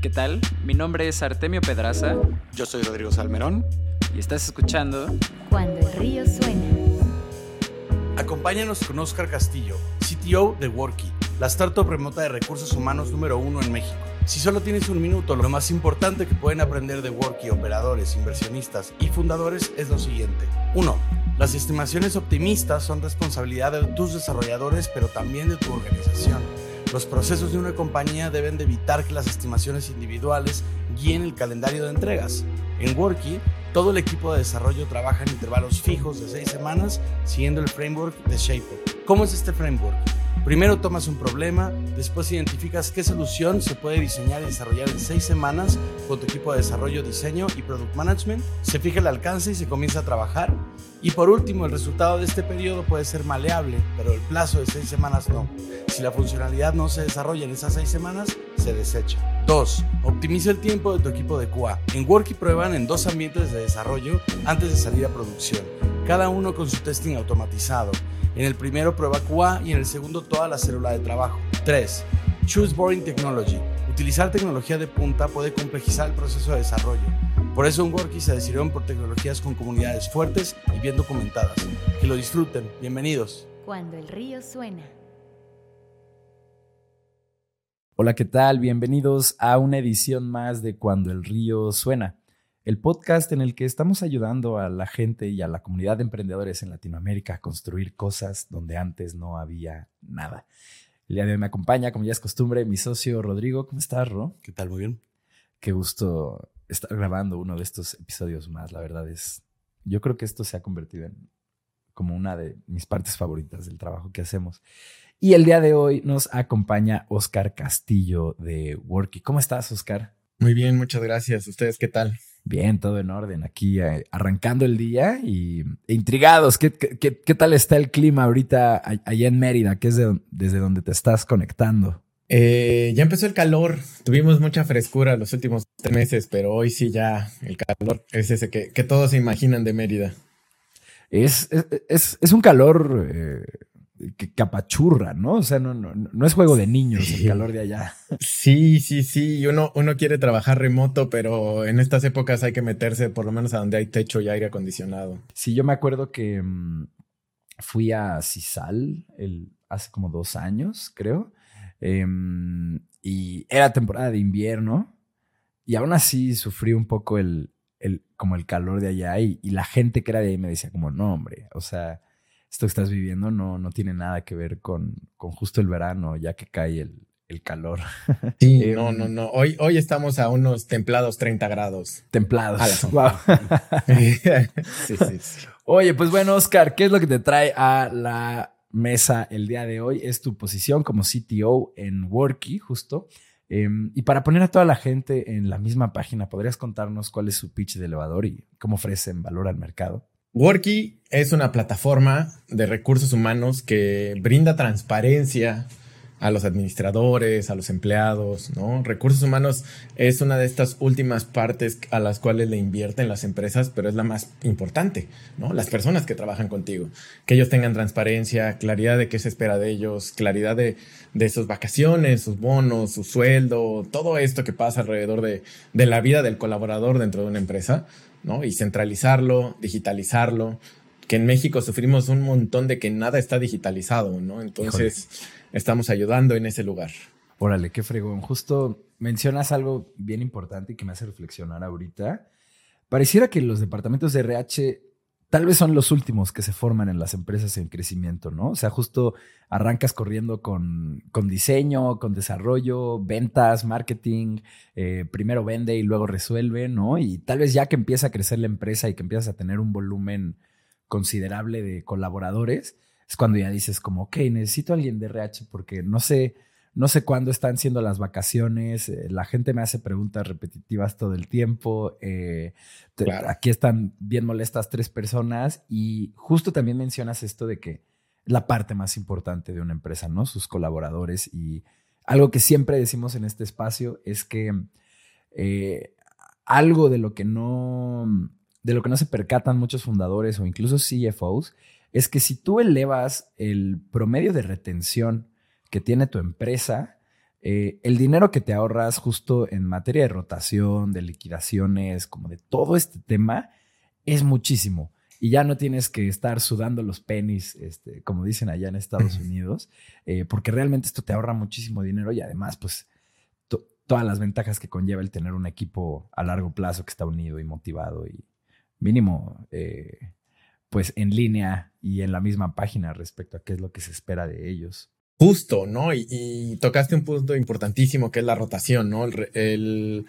¿Qué tal? Mi nombre es Artemio Pedraza. Yo soy Rodrigo Salmerón. Y estás escuchando Cuando el río suena. Acompáñanos con Oscar Castillo, CTO de Worky, la startup remota de recursos humanos número uno en México. Si solo tienes un minuto, lo más importante que pueden aprender de Worky operadores, inversionistas y fundadores es lo siguiente. 1. Las estimaciones optimistas son responsabilidad de tus desarrolladores, pero también de tu organización. Los procesos de una compañía deben de evitar que las estimaciones individuales guíen el calendario de entregas. En Worky, todo el equipo de desarrollo trabaja en intervalos fijos de seis semanas siguiendo el framework de ShapeUp. ¿Cómo es este framework? Primero tomas un problema, después identificas qué solución se puede diseñar y desarrollar en seis semanas con tu equipo de desarrollo, diseño y product management, se fija el alcance y se comienza a trabajar. Y por último, el resultado de este periodo puede ser maleable, pero el plazo de seis semanas no. Si la funcionalidad no se desarrolla en esas seis semanas, se desecha. 2. Optimiza el tiempo de tu equipo de QA. En Worky prueban en dos ambientes de desarrollo antes de salir a producción, cada uno con su testing automatizado. En el primero prueba QA y en el segundo toda la célula de trabajo. 3. Choose Boring Technology. Utilizar tecnología de punta puede complejizar el proceso de desarrollo. Por eso en Worky se decidieron por tecnologías con comunidades fuertes y bien documentadas. Que lo disfruten. Bienvenidos. Cuando el río suena. Hola, ¿qué tal? Bienvenidos a una edición más de Cuando el río suena, el podcast en el que estamos ayudando a la gente y a la comunidad de emprendedores en Latinoamérica a construir cosas donde antes no había nada. El día de hoy me acompaña, como ya es costumbre, mi socio Rodrigo. ¿Cómo estás, Ro? ¿Qué tal? Muy bien. Qué gusto estar grabando uno de estos episodios más. La verdad es, yo creo que esto se ha convertido en como una de mis partes favoritas del trabajo que hacemos. Y el día de hoy nos acompaña Oscar Castillo de Worky. ¿Cómo estás, Oscar? Muy bien, muchas gracias. ¿Ustedes qué tal? Bien, todo en orden. Aquí eh, arrancando el día y e intrigados. ¿Qué, qué, qué, tal está el clima ahorita allá en Mérida, que es de, desde donde te estás conectando? Eh, ya empezó el calor. Tuvimos mucha frescura los últimos tres meses, pero hoy sí ya el calor es ese que, que todos se imaginan de Mérida. Es, es, es un calor eh, que capachurra, ¿no? O sea, no, no, no es juego de niños sí. el calor de allá. Sí, sí, sí. Uno, uno quiere trabajar remoto, pero en estas épocas hay que meterse por lo menos a donde hay techo y aire acondicionado. Sí, yo me acuerdo que mmm, fui a Cisal el, hace como dos años, creo. Eh, y era temporada de invierno. Y aún así sufrí un poco el, el, como el calor de allá. Y, y la gente que era de ahí me decía como, no, hombre, o sea esto que estás viviendo no, no tiene nada que ver con, con justo el verano, ya que cae el, el calor. Sí, eh, no, no, no. Hoy, hoy estamos a unos templados 30 grados. Templados. Wow. sí, sí, sí. Oye, pues bueno, Oscar, ¿qué es lo que te trae a la mesa el día de hoy? Es tu posición como CTO en Worky, justo. Eh, y para poner a toda la gente en la misma página, ¿podrías contarnos cuál es su pitch de elevador y cómo ofrecen valor al mercado? Worky es una plataforma de recursos humanos que brinda transparencia a los administradores, a los empleados, ¿no? Recursos humanos es una de estas últimas partes a las cuales le invierten las empresas, pero es la más importante, ¿no? Las personas que trabajan contigo, que ellos tengan transparencia, claridad de qué se espera de ellos, claridad de, de sus vacaciones, sus bonos, su sueldo, todo esto que pasa alrededor de, de la vida del colaborador dentro de una empresa, ¿no? Y centralizarlo, digitalizarlo, que en México sufrimos un montón de que nada está digitalizado, ¿no? Entonces Híjole. estamos ayudando en ese lugar. Órale, qué fregón. Justo mencionas algo bien importante y que me hace reflexionar ahorita. Pareciera que los departamentos de RH tal vez son los últimos que se forman en las empresas en crecimiento, ¿no? O sea, justo arrancas corriendo con, con diseño, con desarrollo, ventas, marketing, eh, primero vende y luego resuelve, ¿no? Y tal vez ya que empieza a crecer la empresa y que empiezas a tener un volumen considerable de colaboradores, es cuando ya dices como, ok, necesito a alguien de RH porque no sé, no sé cuándo están siendo las vacaciones, eh, la gente me hace preguntas repetitivas todo el tiempo, eh, te, claro. aquí están bien molestas tres personas y justo también mencionas esto de que la parte más importante de una empresa, ¿no? Sus colaboradores y algo que siempre decimos en este espacio es que eh, algo de lo que no de lo que no se percatan muchos fundadores o incluso CFOs es que si tú elevas el promedio de retención que tiene tu empresa, eh, el dinero que te ahorras justo en materia de rotación, de liquidaciones, como de todo este tema, es muchísimo. Y ya no tienes que estar sudando los pennies, este, como dicen allá en Estados Unidos, eh, porque realmente esto te ahorra muchísimo dinero y además, pues, todas las ventajas que conlleva el tener un equipo a largo plazo que está unido y motivado y mínimo, eh, pues, en línea y en la misma página respecto a qué es lo que se espera de ellos. Justo, ¿no? Y, tocaste un punto importantísimo que es la rotación, ¿no? El,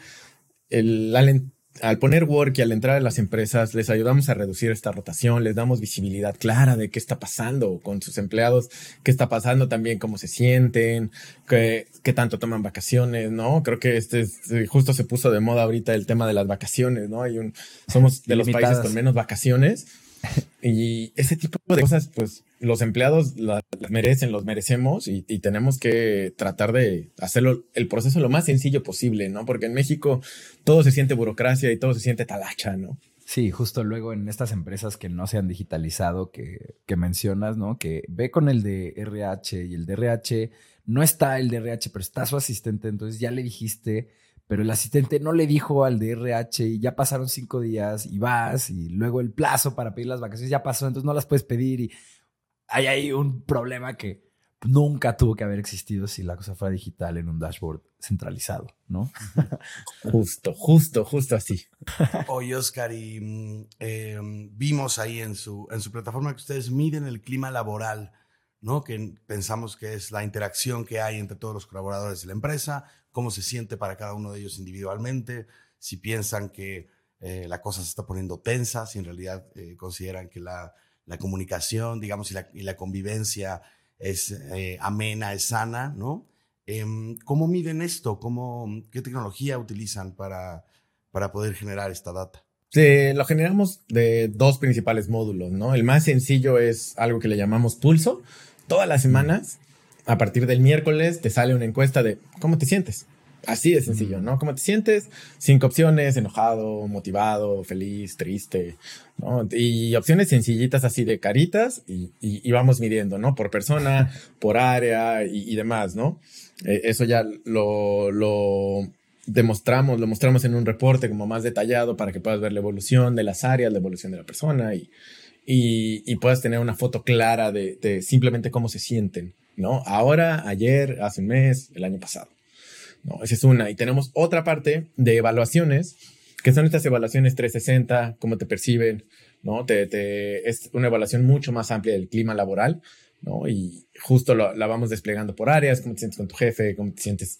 al, poner work y al entrar a las empresas, les ayudamos a reducir esta rotación, les damos visibilidad clara de qué está pasando con sus empleados, qué está pasando también, cómo se sienten, qué, qué tanto toman vacaciones, ¿no? Creo que este, justo se puso de moda ahorita el tema de las vacaciones, ¿no? Hay un, somos de los países con menos vacaciones y ese tipo de cosas, pues los empleados las, merecen, los merecemos y, tenemos que tratar de hacerlo el proceso lo más sencillo posible, ¿no? Porque en México todo se siente burocracia y todo se siente talacha, ¿no? Sí, justo luego en estas empresas que no se han digitalizado, que, que mencionas, ¿no? Que ve con el de RH y el de RH, no está el de RH, pero está su asistente, entonces ya le dijiste pero el asistente no le dijo al de RH y ya pasaron cinco días y vas y luego el plazo para pedir las vacaciones ya pasó, entonces no las puedes pedir y hay ahí un problema que nunca tuvo que haber existido si la cosa fuera digital en un dashboard centralizado, ¿no? justo, justo, justo así. Oye, Oscar, y mm, em, vimos ahí en su, en su plataforma que ustedes miden el clima laboral, ¿no? Que pensamos que es la interacción que hay entre todos los colaboradores de la empresa, cómo se siente para cada uno de ellos individualmente, si piensan que eh, la cosa se está poniendo tensa, si en realidad eh, consideran que la, la, comunicación, digamos, y la, y la convivencia es eh, amena, es sana, ¿no? Em, ¿Cómo miden esto? ¿Cómo, ¿Qué tecnología utilizan para, para poder generar esta data? Sí, lo generamos de dos principales módulos, ¿no? El más sencillo es algo que le llamamos pulso. Todas las semanas a partir del miércoles te sale una encuesta de cómo te sientes. Así de sencillo, ¿no? ¿Cómo te sientes? Cinco opciones, enojado, motivado, feliz, triste, ¿no? Y opciones sencillitas así de caritas y, vamos midiendo, ¿no? Por persona, por área y, demás, ¿no? Eh, eso ya lo, lo demostramos, lo mostramos en un reporte como más detallado para que puedas ver la evolución de las áreas, la evolución de la persona y, y, puedas tener una foto clara de, de simplemente cómo se sienten. ¿No? Ahora, ayer, hace un mes, el año pasado. ¿no? Esa es una. Y tenemos otra parte de evaluaciones, que son estas evaluaciones 360, cómo te perciben, ¿no? Te, es una evaluación mucho más amplia del clima laboral, ¿no? Y justo la vamos desplegando por áreas, cómo te sientes con tu jefe, cómo te sientes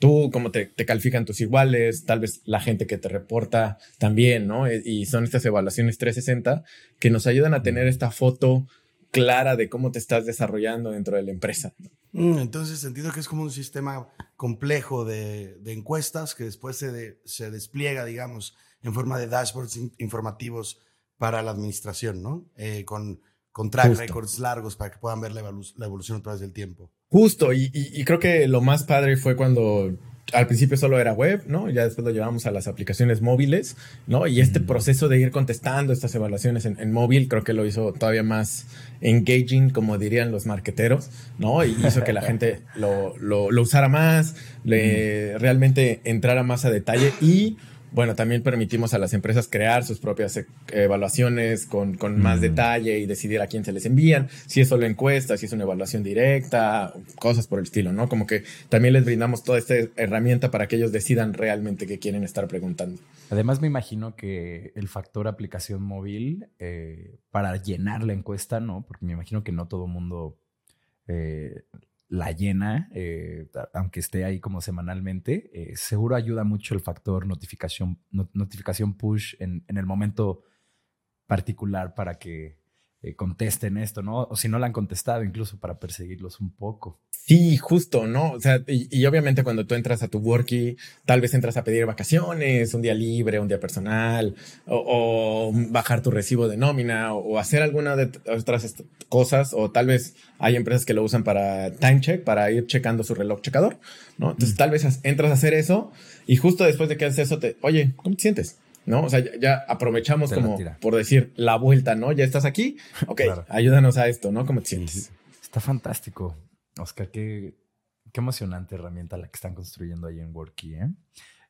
tú, cómo te, te, califican tus iguales, tal vez la gente que te reporta también, ¿no? Y son estas evaluaciones 360 que nos ayudan a tener esta foto clara de cómo te estás desarrollando dentro de la empresa. Mm, entonces, entiendo que es como un sistema complejo de, encuestas que después se, se, despliega, digamos, en forma de dashboards informativos para la administración, ¿no? Eh, con, con track records largos para que puedan ver la, evolución a través del tiempo. Justo, y, y, creo que lo más padre fue cuando al principio solo era web, ¿no? Ya después lo llevamos a las aplicaciones móviles, ¿no? Y este proceso de ir contestando estas evaluaciones en, móvil creo que lo hizo todavía más engaging, como dirían los marqueteros, ¿no? Y hizo que la gente lo, lo, lo usara más, le, realmente entrara más a detalle y bueno, también permitimos a las empresas crear sus propias eh, evaluaciones con, más mm. detalle y decidir a quién se les envían, si es solo encuesta, si es una evaluación directa, cosas por el estilo, ¿no? Como que también les brindamos toda esta herramienta para que ellos decidan realmente qué quieren estar preguntando. Además, me imagino que el factor aplicación móvil eh, para llenar la encuesta, ¿no? Porque me imagino que no todo mundo eh, la llena, eh, aunque esté ahí como semanalmente, eh, seguro ayuda mucho el factor notificación, notificación push en, en, el momento particular para que eh, contesten esto, ¿no? O si no la han contestado, incluso para perseguirlos un poco. Sí, justo, ¿no? O sea, y, obviamente cuando tú entras a tu worky, tal vez entras a pedir vacaciones, un día libre, un día personal, o, bajar tu recibo de nómina, o, hacer alguna de otras cosas, o tal vez hay empresas que lo usan para time check, para ir checando su reloj checador, ¿no? Entonces tal vez entras a hacer eso, y justo después de que haces eso, te, oye, ¿cómo te sientes? ¿No? O sea, ya, aprovechamos como, por decir, la vuelta, ¿no? Ya estás aquí, ok, ayúdanos a esto, ¿no? ¿Cómo te sientes? Está fantástico, Oscar, qué, qué emocionante herramienta la que están construyendo ahí en Worky, ¿eh?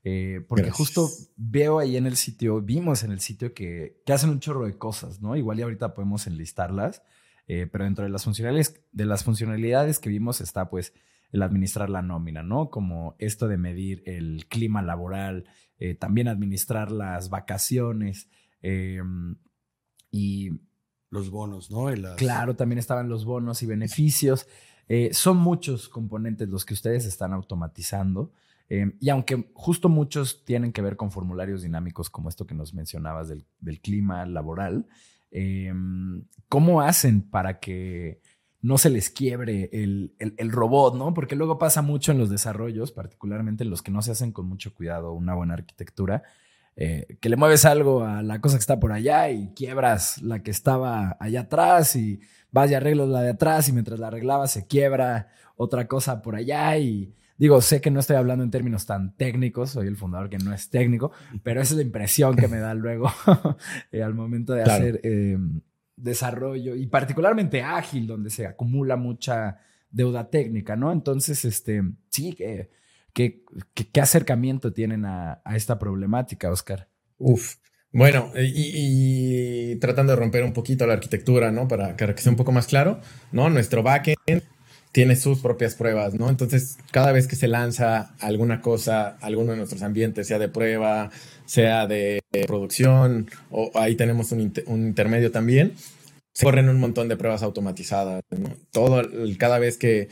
Eh, porque justo veo ahí en el sitio, vimos en el sitio que, que, hacen un chorro de cosas, ¿no? Igual y ahorita podemos enlistarlas, eh, pero dentro de las, funcionalidades, de las funcionalidades que vimos está pues el administrar la nómina, ¿no? Como esto de medir el clima laboral, eh, también administrar las vacaciones em, y... Los bonos, ¿no? Claro, también estaban los bonos y beneficios. son muchos componentes los que ustedes están automatizando. Em, y aunque justo muchos tienen que ver con formularios dinámicos como esto que nos mencionabas del, clima laboral, em, ¿cómo hacen para que no se les quiebre el, robot, ¿no? Porque luego pasa mucho en los desarrollos, particularmente en los que no se hacen con mucho cuidado una buena arquitectura, eh, que le mueves algo a la cosa que está por allá y quiebras la que estaba allá atrás y vas y arreglas la de atrás y mientras la arreglabas se quiebra otra cosa por allá y Digo, sé que no estoy hablando en términos tan técnicos, soy el fundador que no es técnico, pero esa es la impresión que me da luego eh, al momento de hacer eh, desarrollo y particularmente ágil, donde se acumula mucha deuda técnica, ¿no? Entonces, este, sí, ¿qué, qué, acercamiento tienen a, esta problemática, Oscar? Uf, bueno, y, tratando de romper un poquito la arquitectura, ¿no? Para que sea un poco más claro, ¿no? Nuestro backend tiene sus propias pruebas, ¿no? Entonces, cada vez que se lanza alguna cosa, alguno de nuestros ambientes, sea de prueba, sea de producción, o ahí tenemos un, intermedio también, se corren un montón de pruebas automatizadas, ¿no? Todo, cada vez que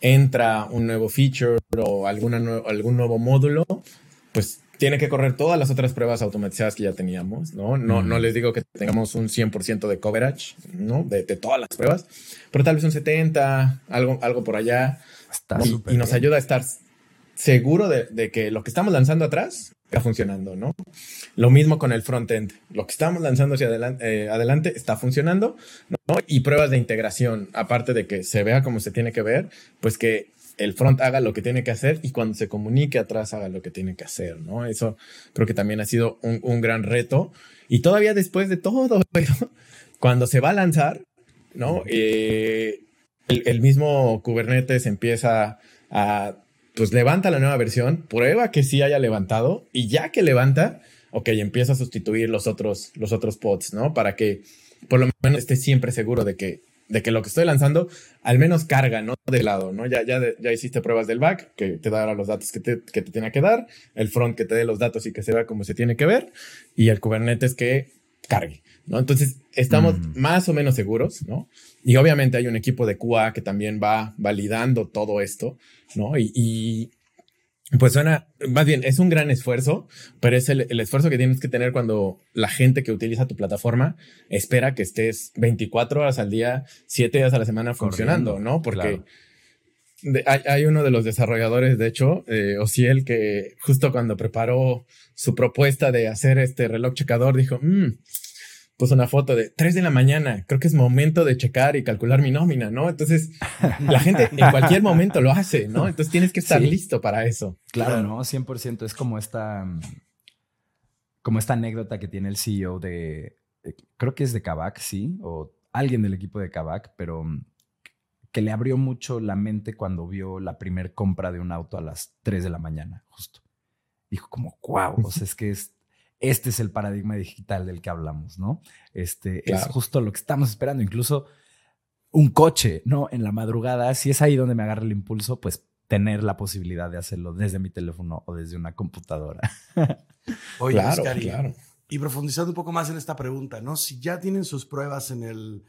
entra un nuevo feature o alguna, algún nuevo módulo, pues tiene que correr todas las otras pruebas automatizadas que ya teníamos, ¿no? No, no les digo que tengamos un 100% de coverage, ¿no? De, todas las pruebas, pero tal vez un 70, algo, algo por allá. y, nos ayuda a estar seguro de, que lo que estamos lanzando atrás está funcionando, ¿no? Lo mismo con el frontend. Lo que estamos lanzando hacia adelante, eh, adelante está funcionando, ¿no? Y pruebas de integración, aparte de que se vea como se tiene que ver, pues que el front haga lo que tiene que hacer y cuando se comunique atrás haga lo que tiene que hacer, ¿no? Eso creo que también ha sido un, gran reto. Y todavía después de todo, cuando se va a lanzar, ¿no? Eh, el, mismo Kubernetes empieza a, pues levanta la nueva versión, prueba que sí haya levantado y ya que levanta, ok, empieza a sustituir los otros, los otros pods, ¿no? Para que por lo menos esté siempre seguro de que de que lo que estoy lanzando al menos carga, ¿no? De lado, ¿no? Ya, ya, ya hiciste pruebas del back, que te dará los datos que te, que te tiene que dar, el front que te dé los datos y que se vea como se tiene que ver, y el Kubernetes que cargue, ¿no? Entonces, estamos mm. más o menos seguros, ¿no? Y obviamente hay un equipo de QA que también va validando todo esto, ¿no? y pues suena, más bien, es un gran esfuerzo, pero es el, esfuerzo que tienes que tener cuando la gente que utiliza tu plataforma espera que estés 24 horas al día, 7 días a la semana funcionando, ¿no? Porque hay, uno de los desarrolladores, de hecho, eh, Ociel, que justo cuando preparó su propuesta de hacer este reloj checador, dijo, mmm, puso una foto de 3 de la mañana, creo que es momento de checar y calcular mi nómina, ¿no? Entonces, la gente en cualquier momento lo hace, ¿no? Entonces tienes que estar listo para eso. Claro, ¿no? 100% es como esta, como esta anécdota que tiene el CEO de, creo que es de Kavak, sí, o alguien del equipo de Kavak, pero que le abrió mucho la mente cuando vio la primer compra de un auto a las 3 de la mañana, justo. Dijo como, wow, o sea, es que es este es el paradigma digital del que hablamos, ¿no? Este es justo lo que estamos esperando. Incluso un coche, ¿no? En la madrugada, si es ahí donde me agarra el impulso, pues tener la posibilidad de hacerlo desde mi teléfono o desde una computadora. Oye, claro, claro. Y profundizando un poco más en esta pregunta, ¿no? Si ya tienen sus pruebas en el,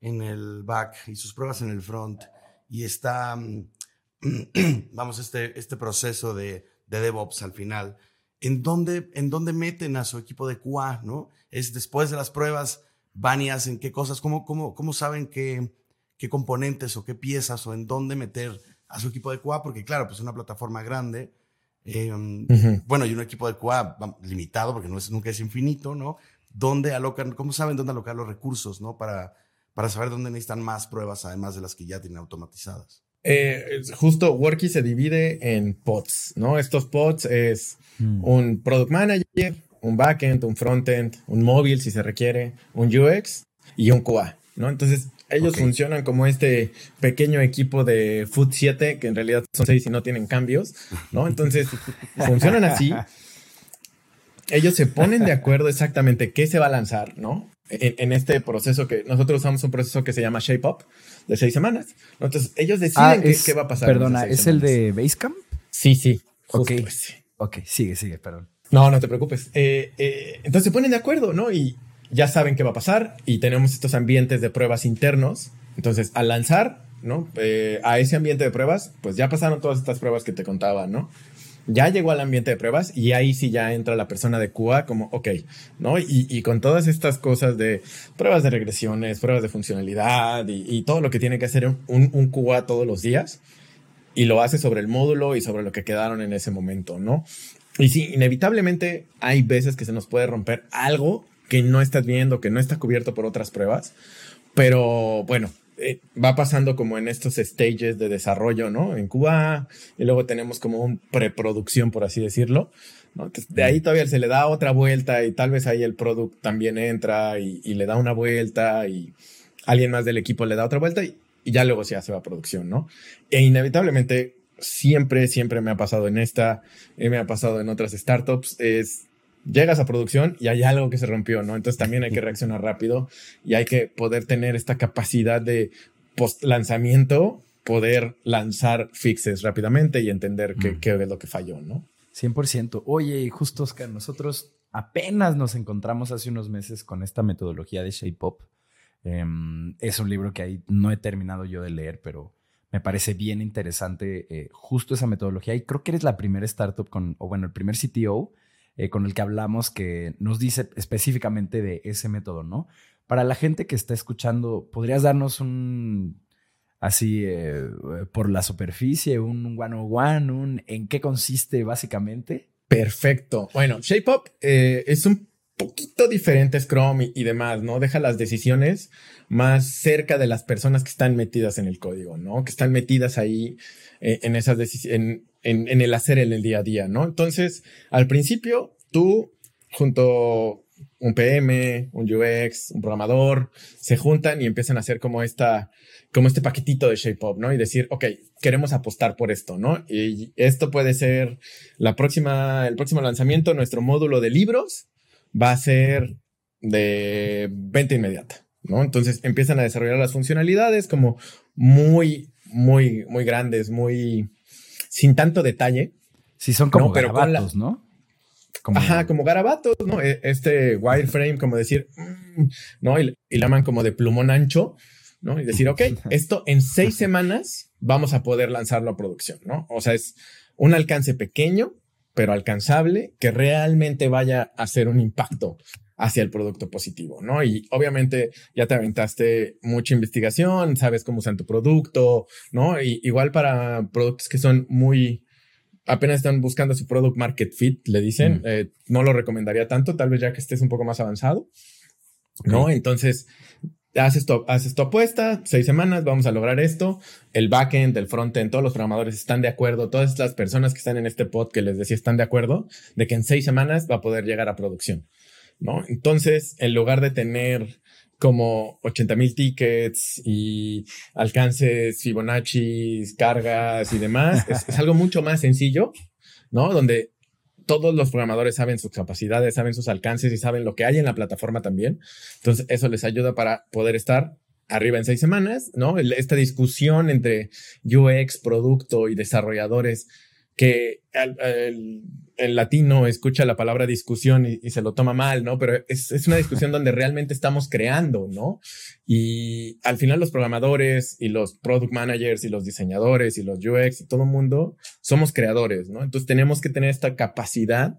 en el back y sus pruebas en el front y está, mm, vamos, este, este proceso de, de DevOps al final, en dónde, en dónde meten a su equipo de QA, ¿no? Es después de las pruebas, van y hacen qué cosas, cómo, cómo, cómo saben qué, qué componentes o qué piezas o en dónde meter a su equipo de QA, porque claro, pues es una plataforma grande, em, bueno, y un equipo de QA limitado, porque no es, nunca es infinito, ¿no? ¿Dónde alocan, cómo saben dónde alocar los recursos, ¿no? Para, para saber dónde necesitan más pruebas, además de las que ya tienen automatizadas. Eh, justo Worky se divide en pods, ¿no? Estos pods es mm. un product manager, un backend, un frontend, un móvil si se requiere, un UX y un QA, ¿no? Entonces, Ellos funcionan como este pequeño equipo de Foot 7, que en realidad son 6 y no tienen cambios, ¿no? Entonces, funcionan así. Ellos se ponen de acuerdo exactamente qué se va a lanzar, ¿no? En, en este proceso que nosotros usamos un proceso que se llama Shape Up de seis semanas. Entonces, ellos deciden Ah, qué, es- qué va a pasar. Perdona, ¿es el de Basecamp? Sí, sí. Justo Ok. ese. Ok, sigue, sigue, perdón. No, no te preocupes. Eh, eh, entonces se ponen de acuerdo, ¿no? Y ya saben qué va a pasar y tenemos estos ambientes de pruebas internos. Entonces, al lanzar, ¿no? Eh, a ese ambiente de pruebas, pues ya pasaron todas estas pruebas que te contaba, ¿no? Ya llegó al ambiente de pruebas y ahí sí ya entra la persona de QA como, ok, ¿no? Y, y con todas estas cosas de pruebas de regresiones, pruebas de funcionalidad y, y todo lo que tiene que hacer un, un QA todos los días y lo hace sobre el módulo y sobre lo que quedaron en ese momento, ¿no? Y sí, inevitablemente hay veces que se nos puede romper algo que no estás viendo, que no está cubierto por otras pruebas, pero bueno, eh, va pasando como en estos stages de desarrollo, ¿no? En Cuba, y luego tenemos como un preproducción, por así decirlo. ¿no? Entonces, de ahí todavía se le da otra vuelta y tal vez ahí el product también entra y, y le da una vuelta y alguien más del equipo le da otra vuelta y, y ya luego se hace a producción, ¿no? E inevitablemente, siempre, siempre me ha pasado en esta, eh, me ha pasado en otras startups, es llegas a producción y hay algo que se rompió, ¿no? Entonces también hay que reaccionar rápido y hay que poder tener esta capacidad de post lanzamiento, poder lanzar fixes rápidamente y entender qué, Mm. qué es lo que falló, ¿no? 100%. Oye, y justo, Oscar, nosotros apenas nos encontramos hace unos meses con esta metodología de Shape Up. Em, es un libro que ahí no he terminado yo de leer, pero me parece bien interesante eh, justo esa metodología. Y creo que eres la primera startup con, o bueno, el primer CTO eh, con el que hablamos que nos dice específicamente de ese método, ¿no? Para la gente que está escuchando, ¿podrías darnos un, así, eh, por la superficie, un one-on-one, un en qué consiste básicamente? Perfecto. Bueno, ShapeUp eh, es un poquito diferente Scrum y, demás, ¿no? Deja las decisiones más cerca de las personas que están metidas en el código, ¿no? Que están metidas ahí eh, en esas decisiones, en, en el hacer en el día a día, ¿no? Entonces, al principio, tú junto un PM, un UX, un programador, se juntan y empiezan a hacer como esta, como este paquetito de ShapeUp, ¿no? Y decir, ok, queremos apostar por esto, ¿no? Y esto puede ser la próxima, el próximo lanzamiento, nuestro módulo de libros va a ser de venta inmediata, ¿no? Entonces empiezan a desarrollar las funcionalidades como muy, muy, muy grandes, muy sin tanto detalle. Sí, son como No, pero con la- garabatos, ¿no? Como- Ajá, como garabatos, ¿no? E- Este wireframe, como decir, mm, ¿no? Y, y la llaman como de plumón ancho, ¿no? Y decir, ok, esto en seis semanas vamos a poder lanzarlo a producción, ¿no? O sea, es un alcance pequeño, pero alcanzable, que realmente vaya a hacer un impacto hacia el producto positivo, ¿no? Y obviamente ya te aventaste mucha investigación, sabes cómo usan tu producto, ¿no? Y igual para productos que son muy, apenas están buscando su product market fit, le dicen, Mm. eh, no lo recomendaría tanto, tal vez ya que estés un poco más avanzado, ¿no? Entonces, haces tu, haces tu apuesta, seis semanas, vamos a lograr esto, el backend, el frontend, todos los programadores están de acuerdo, todas las personas que están en este pod que les decía están de acuerdo de que en seis semanas va a poder llegar a producción, ¿no? Entonces, en lugar de tener como 80 mil tickets y alcances Fibonacci, cargas y demás, es, algo mucho más sencillo, ¿no? Donde todos los programadores saben sus capacidades, saben sus alcances y saben lo que hay en la plataforma también. Entonces, eso les ayuda para poder estar arriba en seis semanas, ¿no? El- Esta discusión entre UX, producto y desarrolladores que al- al- el latino escucha la palabra discusión y, se lo toma mal, ¿no? Pero es, es una discusión donde realmente estamos creando, ¿no? Y al final los programadores y los product managers y los diseñadores y los UX y todo el mundo somos creadores, ¿no? Entonces tenemos que tener esta capacidad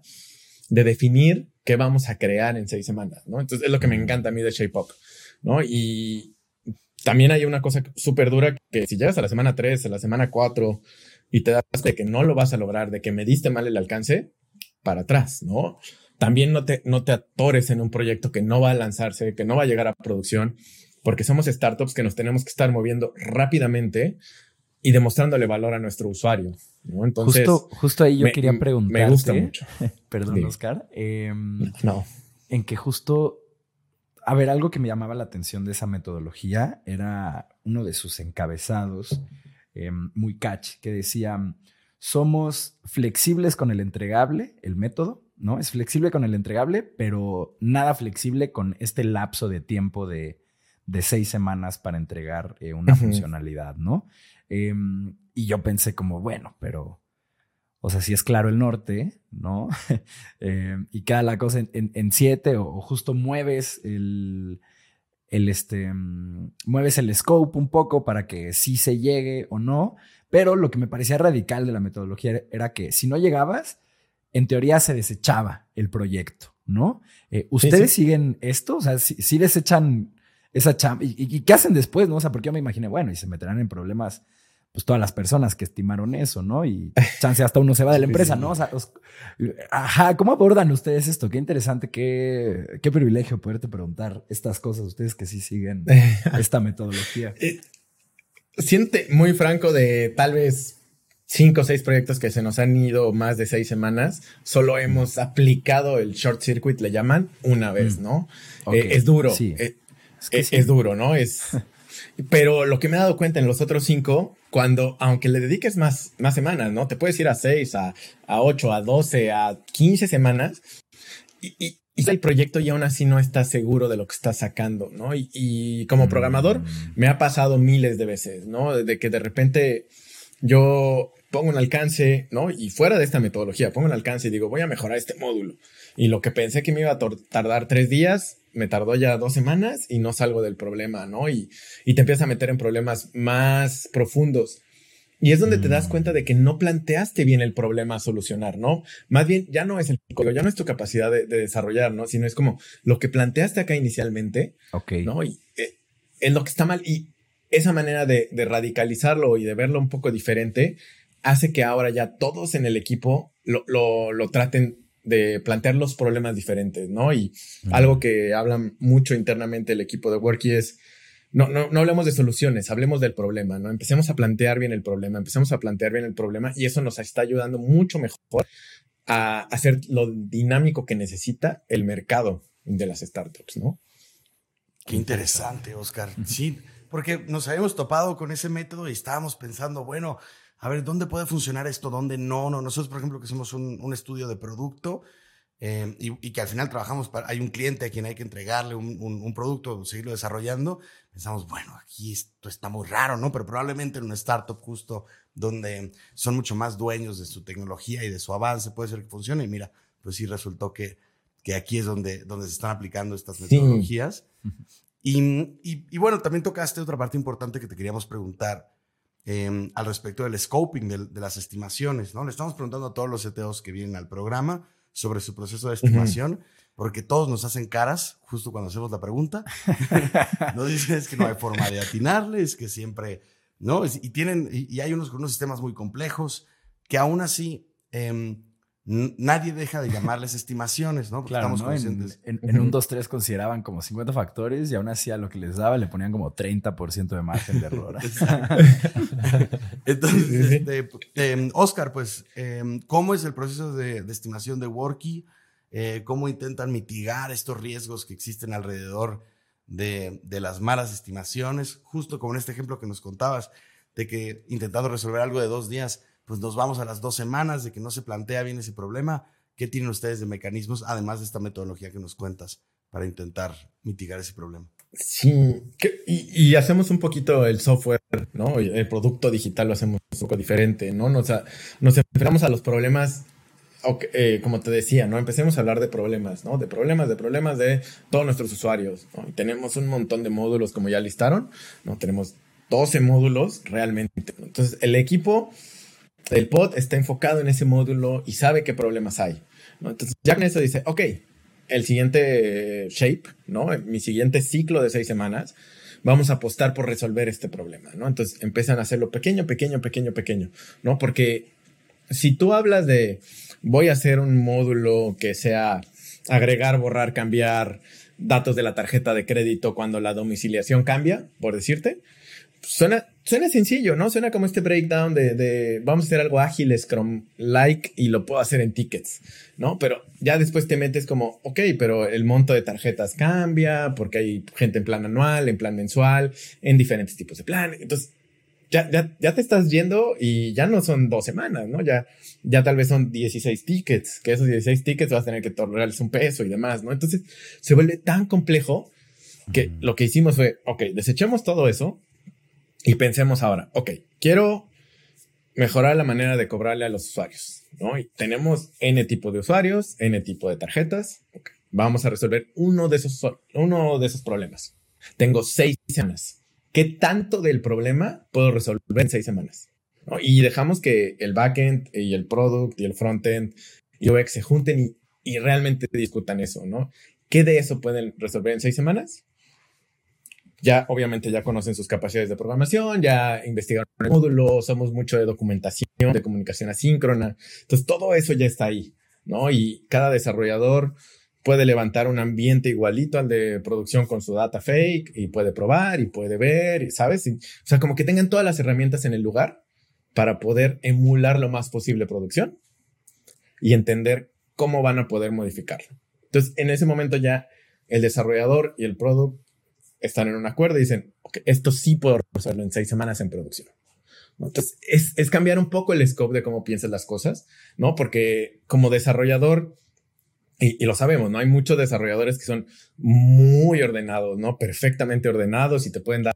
de definir qué vamos a crear en seis semanas, ¿no? Entonces es lo que me encanta a mí de Shape Up, ¿no? Y también hay una cosa súper dura que si llegas a la semana 3, a la semana 4 y te das de que no lo vas a lograr, de que me diste mal el alcance, para atrás, ¿no? También no te, no te atores en un proyecto que no va a lanzarse, que no va a llegar a producción, porque somos startups que nos tenemos que estar moviendo rápidamente y demostrándole valor a nuestro usuario, ¿no? Entonces, justo, justo ahí yo me- quería preguntar. me gusta mucho. Perdón, Sí. Oscar. em, No. en que justo a ver, algo que me llamaba la atención de esa metodología era uno de sus encabezados, eh, muy catch, que decía, somos flexibles con el entregable, el método, ¿no? Es flexible con el entregable, pero nada flexible con este lapso de tiempo de, de seis semanas para entregar eh, una funcionalidad, ¿no? Em, y yo pensé como, bueno, pero, o sea, si es claro el norte, ¿no? Em, y cada la cosa en, siete o, justo mueves el, el, este, mm, mueves el scope un poco para que sí se llegue o no, pero lo que me parecía radical de la metodología era que si no llegabas, en teoría se desechaba el proyecto, ¿no? Eh, ¿Ustedes siguen esto? O sea, si, desechan esa chamba. ¿Y, qué hacen después, no? O sea, porque yo me imaginé, bueno, y se meterán en problemas, pues todas las personas que estimaron eso, ¿no? Y chance hasta uno se va de la empresa, ¿no? O sea, ajá, ¿cómo abordan ustedes esto? Qué interesante, qué, qué privilegio poderte preguntar estas cosas, ustedes que sí siguen esta metodología. Eh, siente muy franco de tal vez cinco o seis proyectos que se nos han ido más de seis semanas, solo hemos aplicado el short circuit, le llaman, una vez, mm. ¿no? Eh, es duro. Eh, es, duro, ¿no? Es. Pero lo que me he dado cuenta en los otros cinco, cuando, aunque le dediques más, más semanas, ¿no? Te puedes ir a seis, a, a ocho, a doce, a quince semanas, y, y, el proyecto y aún así no estás seguro de lo que estás sacando, ¿no? Y, y como programador mm. me ha pasado miles de veces, ¿no? De que de repente yo pongo un alcance, ¿no? Y fuera de esta metodología, pongo un alcance y digo, voy a mejorar este módulo. Y lo que pensé que me iba a tardar tres días, me tardó ya dos semanas y no salgo del problema, ¿no? Y, y te empiezas a meter en problemas más profundos. Y es donde te das mm. cuenta de que no planteaste bien el problema a solucionar, ¿no? Más bien, ya no es el código, ya no es tu capacidad de, desarrollar, ¿no? Sino es como lo que planteaste acá inicialmente, Ok. ¿no? Y eh, es lo que está mal. Y esa manera de, de radicalizarlo y de verlo un poco diferente, hace que ahora ya todos en el equipo lo, lo, lo traten de plantear los problemas diferentes, ¿no? Y algo que hablan mucho internamente el equipo de Worky es, no, no, no hablemos de soluciones, hablemos del problema, ¿no? Empecemos a plantear bien el problema, empecemos a plantear bien el problema y eso nos está ayudando mucho mejor a hacer lo dinámico que necesita el mercado de las startups, ¿no? Qué interesante, Oscar. Sí, porque nos habíamos topado con ese método y estábamos pensando, bueno, a ver, ¿dónde puede funcionar esto? ¿Dónde no? no? Nosotros, por ejemplo, que somos un, estudio de producto eh, y, que al final trabajamos para, hay un cliente a quien hay que entregarle un, producto, seguirlo desarrollando, pensamos, bueno, aquí esto está muy raro, ¿no? Pero probablemente en una startup justo donde son mucho más dueños de su tecnología y de su avance, puede ser que funcione. Y mira, pues sí resultó que, que aquí es donde, donde se están aplicando estas metodologías. Y, y, bueno, también tocaste otra parte importante que te queríamos preguntar Em, al respecto del scoping, de, las estimaciones, ¿no? Le estamos preguntando a todos los CTOs que vienen al programa sobre su proceso de estimación, porque todos nos hacen caras justo cuando hacemos la pregunta. nos dicen es que no hay forma de atinarles, que siempre, ¿no? Y tienen, y, hay unos unos sistemas muy complejos que aún así em, nadie deja de llamarles estimaciones, ¿no? Porque claro, estamos En, un 2-3 consideraban como 50 factores y aún así a lo que les daba le ponían como 30% de margen de error. Entonces, este, em, Oscar, pues, em, ¿cómo es el proceso de, estimación de Worky? Eh, ¿Cómo intentan mitigar estos riesgos que existen alrededor de, de las malas estimaciones? Justo como en este ejemplo que nos contabas, de que intentando resolver algo de dos días, pues nos vamos a las dos semanas de que no se plantea bien ese problema. ¿Qué tienen ustedes de mecanismos, además de esta metodología que nos cuentas, para intentar mitigar ese problema? Sí, y, hacemos un poquito el software, ¿no? El producto digital lo hacemos un poco diferente, ¿no? Nos, nos enfrentamos a los problemas, eh, como te decía, ¿no? Empecemos a hablar de problemas, ¿no? De problemas, de problemas de todos nuestros usuarios, ¿no? tenemos un montón de módulos, como ya listaron, ¿no? Tenemos 12 módulos realmente. Entonces, el equipo el pod está enfocado en ese módulo y sabe qué problemas hay. Entonces, ya con dice, ok, el siguiente shape, ¿no? Mi siguiente ciclo de seis semanas, vamos a apostar por resolver este problema, ¿no? Entonces empiezan a hacerlo pequeño, pequeño, pequeño, pequeño, ¿no? Porque si tú hablas de voy a hacer un módulo que sea agregar, borrar, cambiar datos de la tarjeta de crédito cuando la domiciliación cambia, por decirte, suena suena sencillo, ¿no? Suena como este breakdown de, de vamos a hacer algo ágil, Scrum like y lo puedo hacer en tickets, ¿no? Pero ya después te metes como, ok, pero el monto de tarjetas cambia porque hay gente en plan anual, en plan mensual, en diferentes tipos de plan. Entonces, ya, ya, ya te estás yendo y ya no son dos semanas, ¿no? Ya, ya tal vez son 16 tickets, que esos 16 tickets vas a tener que tolerarles un peso y demás, ¿no? Entonces, se vuelve tan complejo que lo que hicimos fue, ok, desechemos todo eso y pensemos ahora, ok, quiero mejorar la manera de cobrarle a los usuarios, ¿no? Y tenemos N tipo de usuarios, N tipo de tarjetas. vamos a resolver uno de esos, uno de esos problemas. Tengo seis semanas. ¿Qué tanto del problema puedo resolver en seis semanas? Y dejamos que el backend y el product y el frontend y UX se junten y, y realmente discutan eso, ¿no? ¿Qué de eso pueden resolver en seis semanas? Ya obviamente ya conocen sus capacidades de programación, ya investigaron el módulo, somos mucho de documentación, de comunicación asíncrona. Entonces todo eso ya está ahí, ¿no? Y cada desarrollador puede levantar un ambiente igualito al de producción con su data fake y puede probar y puede ver, ¿sabes? o sea, como que tengan todas las herramientas en el lugar para poder emular lo más posible producción y entender cómo van a poder modificarlo. Entonces, en ese momento ya el desarrollador y el product están en un acuerdo y dicen, esto sí puedo resolverlo en seis semanas en producción. Entonces, es, cambiar un poco el scope de cómo piensas las cosas, ¿no? Porque como desarrollador, y, lo sabemos, ¿no? Hay muchos desarrolladores que son muy ordenados, ¿no? Perfectamente ordenados y te pueden dar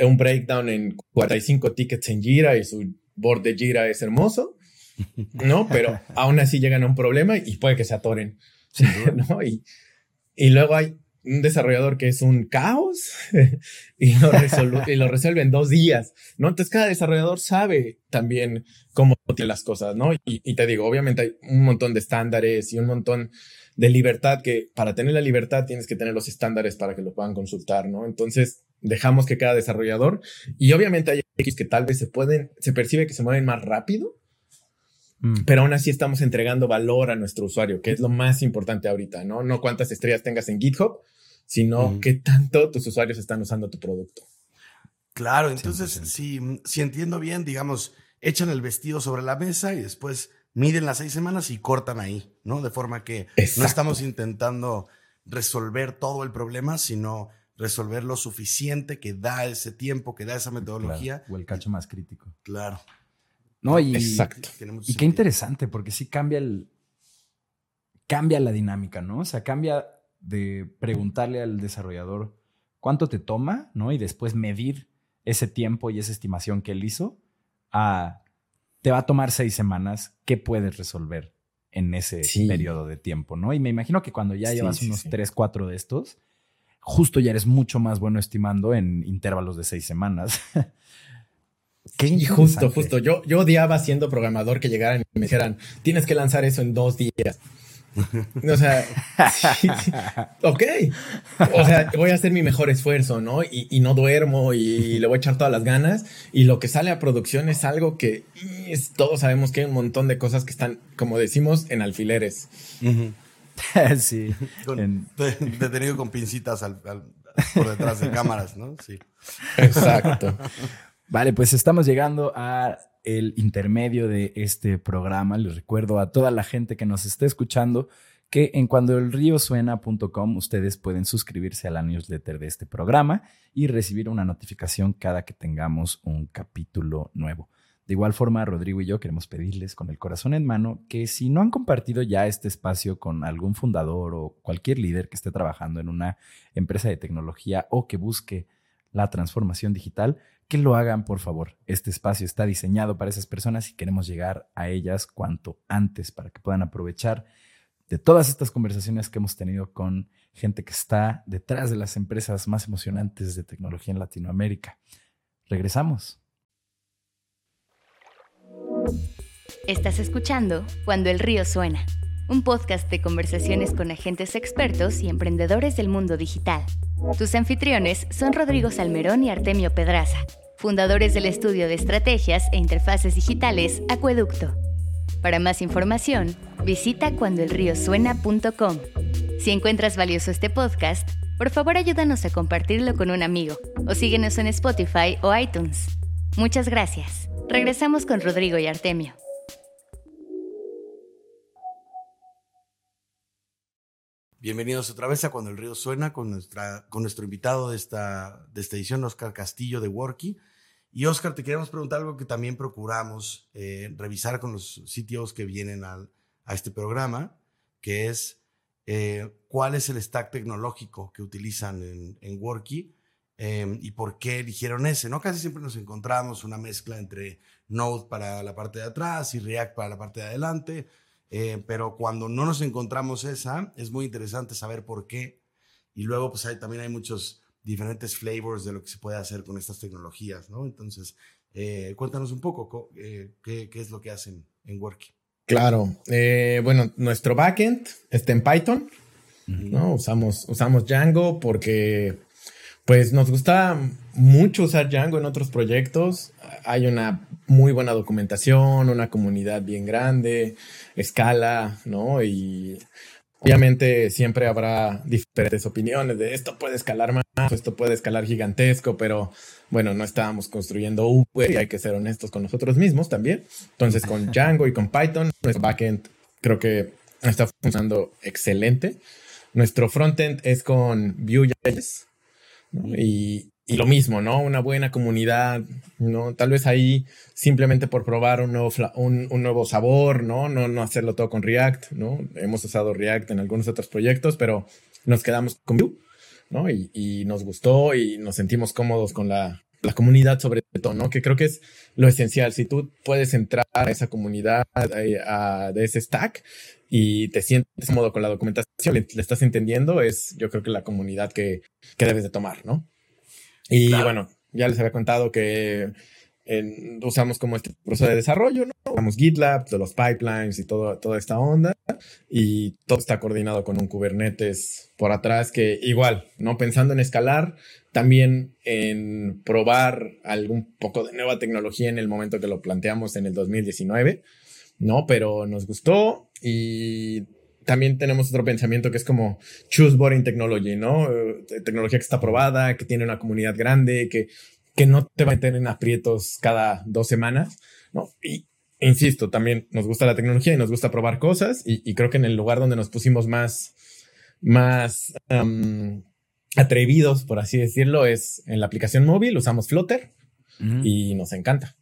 un breakdown en 45 tickets en Jira y su board de Jira es hermoso, ¿no? Pero aún así llegan a un problema y puede que se atoren, ¿no? Y, y luego hay un desarrollador que es un caos y, lo y lo resuelve en dos días, ¿no? Entonces cada desarrollador sabe también cómo tiene las cosas, ¿no? Y, te digo, obviamente hay un montón de estándares y un montón de libertad que para tener la libertad tienes que tener los estándares para que lo puedan consultar, ¿no? Entonces dejamos que cada desarrollador y obviamente hay X que tal vez se pueden, se percibe que se mueven más rápido, Mm. Pero aún así estamos entregando valor a nuestro usuario, que es lo más importante ahorita, ¿no? No cuántas estrellas tengas en GitHub, sino mm. qué tanto tus usuarios están usando tu producto. Claro, entonces, si, si entiendo bien, digamos, echan el vestido sobre la mesa y después miden las seis semanas y cortan ahí, ¿no? De forma que no estamos intentando resolver todo el problema, sino resolver lo suficiente que da ese tiempo, que da esa metodología. o el cacho más crítico. Claro. No, y, Exacto. y qué interesante, porque sí cambia el. Cambia la dinámica, ¿no? O sea, cambia de preguntarle al desarrollador cuánto te toma, ¿no? Y después medir ese tiempo y esa estimación que él hizo a te va a tomar seis semanas, ¿qué puedes resolver en ese periodo de tiempo, ¿no? Y me imagino que cuando ya llevas unos tres, cuatro de estos, justo ya eres mucho más bueno estimando en intervalos de seis semanas. y justo, justo. Yo, yo odiaba siendo programador que llegaran y me dijeran, tienes que lanzar eso en dos días. O sea, ok. O sea, voy a hacer mi mejor esfuerzo, ¿no? Y, no duermo y le voy a echar todas las ganas. Y lo que sale a producción es algo que todos sabemos que hay un montón de cosas que están, como decimos, en alfileres. sí. detenido con pincitas por detrás de cámaras, ¿no? Sí. Exacto. Vale, pues estamos llegando a el intermedio de este programa. Les recuerdo a toda la gente que nos esté escuchando que en cuandoelriosuena.com ustedes pueden suscribirse a la newsletter de este programa y recibir una notificación cada que tengamos un capítulo nuevo. De igual forma, Rodrigo y yo queremos pedirles con el corazón en mano que si no han compartido ya este espacio con algún fundador o cualquier líder que esté trabajando en una empresa de tecnología o que busque la transformación digital, que lo hagan, por favor. Este espacio está diseñado para esas personas y queremos llegar a ellas cuanto antes para que puedan aprovechar de todas estas conversaciones que hemos tenido con gente que está detrás de las empresas más emocionantes de tecnología en Latinoamérica. Regresamos. Estás escuchando Cuando el río suena, un podcast de conversaciones con agentes expertos y emprendedores del mundo digital. Tus anfitriones son Rodrigo Salmerón y Artemio Pedraza, fundadores del estudio de estrategias e interfaces digitales Acueducto. Para más información, visita cuandoelriosuena.com. Si encuentras valioso este podcast, por favor ayúdanos a compartirlo con un amigo o síguenos en Spotify o iTunes. Muchas gracias. Regresamos con Rodrigo y Artemio. Bienvenidos otra vez a Cuando el Río Suena con, nuestra, con nuestro invitado de esta, de esta edición, Oscar Castillo de Worky. Y Oscar, te queremos preguntar algo que también procuramos eh, revisar con los sitios que vienen al, a este programa, que es eh, cuál es el stack tecnológico que utilizan en, en Worky eh, y por qué eligieron ese. ¿no? Casi siempre nos encontramos una mezcla entre Node para la parte de atrás y React para la parte de adelante eh, pero cuando no nos encontramos esa, es muy interesante saber por qué. Y luego, pues hay, también hay muchos diferentes flavors de lo que se puede hacer con estas tecnologías, ¿no? Entonces, eh, cuéntanos un poco eh, qué, qué, es lo que hacen en Worky. Claro, bueno, nuestro backend está en Python, ¿no? Usamos, usamos Django porque pues nos gusta mucho usar Django en otros proyectos. Hay una muy buena documentación, una comunidad bien grande, escala, ¿no? Y obviamente siempre habrá diferentes opiniones de esto puede escalar más, esto puede escalar gigantesco, pero bueno, no estábamos construyendo Uber y hay que ser honestos con nosotros mismos también. Entonces con Django y con Python, nuestro backend creo que está funcionando excelente. Nuestro frontend es con Vue.js y, lo mismo, ¿no? Una buena comunidad, ¿no? Tal vez ahí simplemente por probar un nuevo, un, nuevo sabor, ¿no? ¿no? No hacerlo todo con React, ¿no? Hemos usado React en algunos otros proyectos, pero nos quedamos con Vue, ¿no? Y, nos gustó y nos sentimos cómodos con la, comunidad sobre todo, ¿no? Que creo que es lo esencial. Si tú puedes entrar a esa comunidad eh, de ese stack y te sientes cómodo con la documentación, le, estás entendiendo, es yo creo que la comunidad que, que debes de tomar, ¿no? Y bueno, ya les había contado que usamos como este proceso de desarrollo, ¿no? Usamos GitLab, de los pipelines y todo, toda esta onda. Y todo está coordinado con un Kubernetes por atrás que igual, ¿no? Pensando en escalar, también en probar algún poco de nueva tecnología en el momento que lo planteamos en el 2019. ¿no? Pero nos gustó y también tenemos otro pensamiento que es como choose boring technology, ¿no? Eh, tecnología que está probada, que tiene una comunidad grande, que, que no te va a meter en aprietos cada dos semanas, ¿no? Y insisto, también nos gusta la tecnología y nos gusta probar cosas y, creo que en el lugar donde nos pusimos más, más atrevidos, por así decirlo, es en la aplicación móvil, usamos Flutter y nos encanta.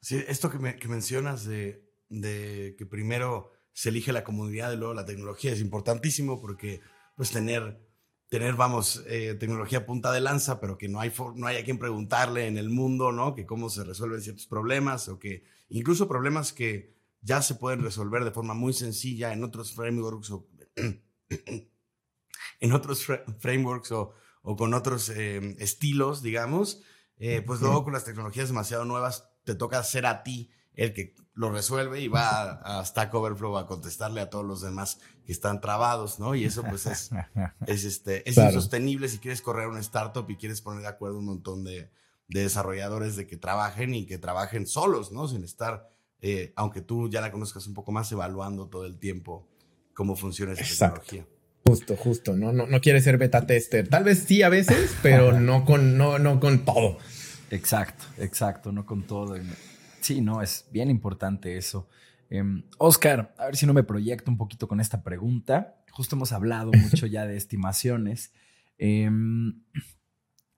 Sí, esto que, me, que mencionas de de que primero se elige la comunidad y luego la tecnología es importantísimo porque pues tener, tener vamos, eh, tecnología punta de lanza, pero que no hay, no hay a quien preguntarle en el mundo, ¿no? Que cómo se resuelven ciertos problemas o que incluso problemas que ya se pueden resolver de forma muy sencilla en otros frameworks o en otros frameworks o, o, con otros eh, estilos, digamos, eh, pues luego con las tecnologías demasiado nuevas te toca ser a ti el que lo resuelve y va a, Stack Overflow a contestarle a todos los demás que están trabados, ¿no? Y eso pues es, es, este, es insostenible si quieres correr una startup y quieres poner de acuerdo un montón de, desarrolladores de que trabajen y que trabajen solos, ¿no? Sin estar, eh, aunque tú ya la conozcas un poco más, evaluando todo el tiempo cómo funciona esa tecnología. Justo, justo, ¿no? No, no quiere ser beta tester. Tal vez sí a veces, pero no con, no, no con todo. Exacto, exacto, no con todo. Sí, no, es bien importante eso. Em, Oscar, a ver si no me proyecto un poquito con esta pregunta. Justo hemos hablado mucho ya de estimaciones. Em,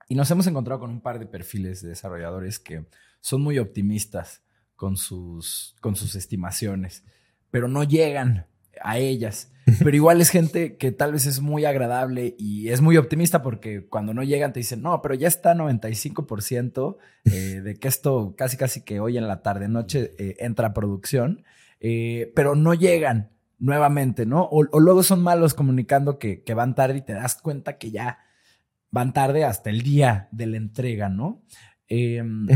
y nos hemos encontrado con un par de perfiles de desarrolladores que son muy optimistas con sus, con sus estimaciones, pero no llegan a ellas. Pero igual es gente que tal vez es muy agradable y es muy optimista porque cuando no llegan te dicen, no, pero ya está 95% eh, de que esto casi casi que hoy en la tarde noche eh, entra a producción, eh, pero no llegan nuevamente, ¿no? O, luego son malos comunicando que, van tarde y te das cuenta que ya van tarde hasta el día de la entrega, ¿no? Em,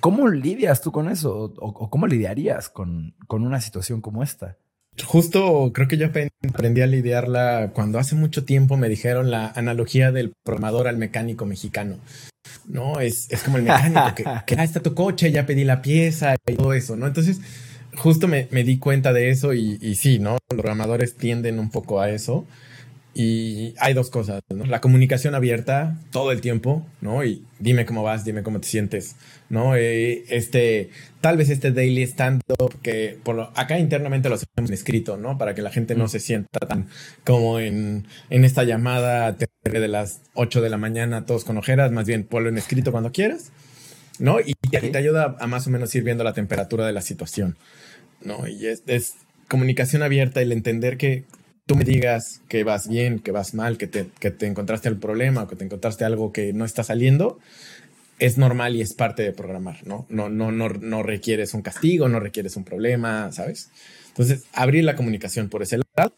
¿Cómo lidias tú con eso? ¿O, cómo lidiarías con, con una situación como esta? Justo creo que yo aprendí a lidiarla cuando hace mucho tiempo me dijeron la analogía del programador al mecánico mexicano. No, es, es como el mecánico que, que ah, está tu coche, ya pedí la pieza y todo eso, ¿no? Entonces, justo me, me di cuenta de eso y, y, sí, ¿no? Los programadores tienden un poco a eso. Y hay dos cosas, ¿no? La comunicación abierta todo el tiempo, ¿no? Y dime cómo vas, dime cómo te sientes, ¿no? Eh, este, tal vez este daily stand-up que por lo, acá internamente lo hacemos escrito, ¿no? Para que la gente no se sienta tan como en, en esta llamada de las 8 de la mañana todos con ojeras, más bien ponlo en escrito cuando quieras, ¿no? Y, te ayuda a más o menos ir viendo la temperatura de la situación, ¿no? Y es, es comunicación abierta, el entender que tú me digas que vas bien, que vas mal, que te, que te encontraste el problema o que te encontraste algo que no está saliendo, es normal y es parte de programar, ¿no? No, no, no, no requieres un castigo, no requieres un problema, ¿sabes? Entonces, abrir la comunicación por ese lado.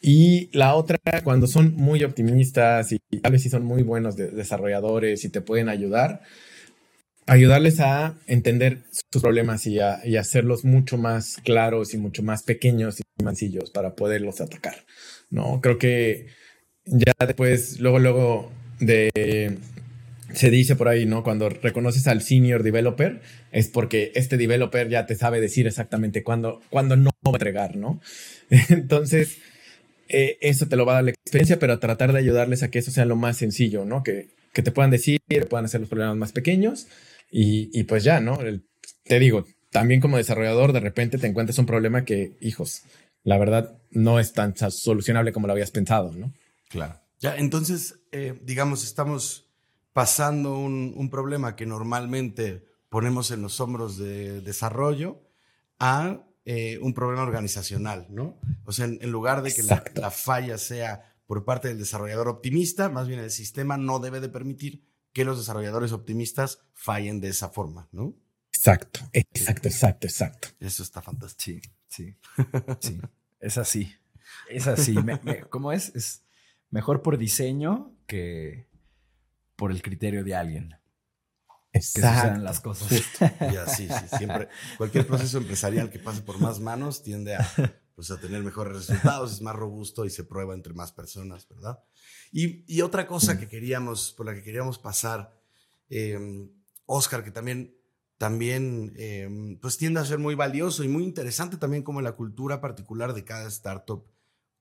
Y la otra, cuando son muy optimistas y tal vez sí son muy buenos desarrolladores y te pueden ayudar, ayudarles a entender sus problemas y, a, hacerlos mucho más claros y mucho más pequeños y sencillos para poderlos atacar. No, creo que ya después, luego, luego de se dice por ahí, ¿no? Cuando reconoces al senior developer, es porque este developer ya te sabe decir exactamente cuándo, cuándo no va a entregar, ¿no? Entonces, eh, eso te lo va a dar la experiencia, pero tratar de ayudarles a que eso sea lo más sencillo, ¿no? Que, que te puedan decir, que puedan hacer los problemas más pequeños y, pues ya, ¿no? te digo, también como desarrollador, de repente te encuentras un problema que, hijos, la verdad no es tan solucionable como lo habías pensado, ¿no? Claro. Ya, entonces, eh, digamos, estamos pasando un, problema que normalmente ponemos en los hombros de desarrollo a eh, un problema organizacional, ¿no? O sea, en, lugar de que la, la, falla sea por parte del desarrollador optimista, más bien el sistema no debe de permitir que los desarrolladores optimistas fallen de esa forma, ¿no? Exacto, exacto, exacto, exacto. Eso está fantástico. Sí, sí, Es así. Es así. ¿Cómo es? Es mejor por diseño que por el criterio de alguien. Exacto. Que las cosas. Ya, sí, sí. Siempre, cualquier proceso empresarial que pase por más manos tiende a, pues, a tener mejores resultados, es más robusto y se prueba entre más personas, ¿verdad? Y, otra cosa que queríamos, por la que queríamos pasar, eh, Oscar, que también, también em, pues tiende a ser muy valioso y muy interesante también como la cultura particular de cada startup,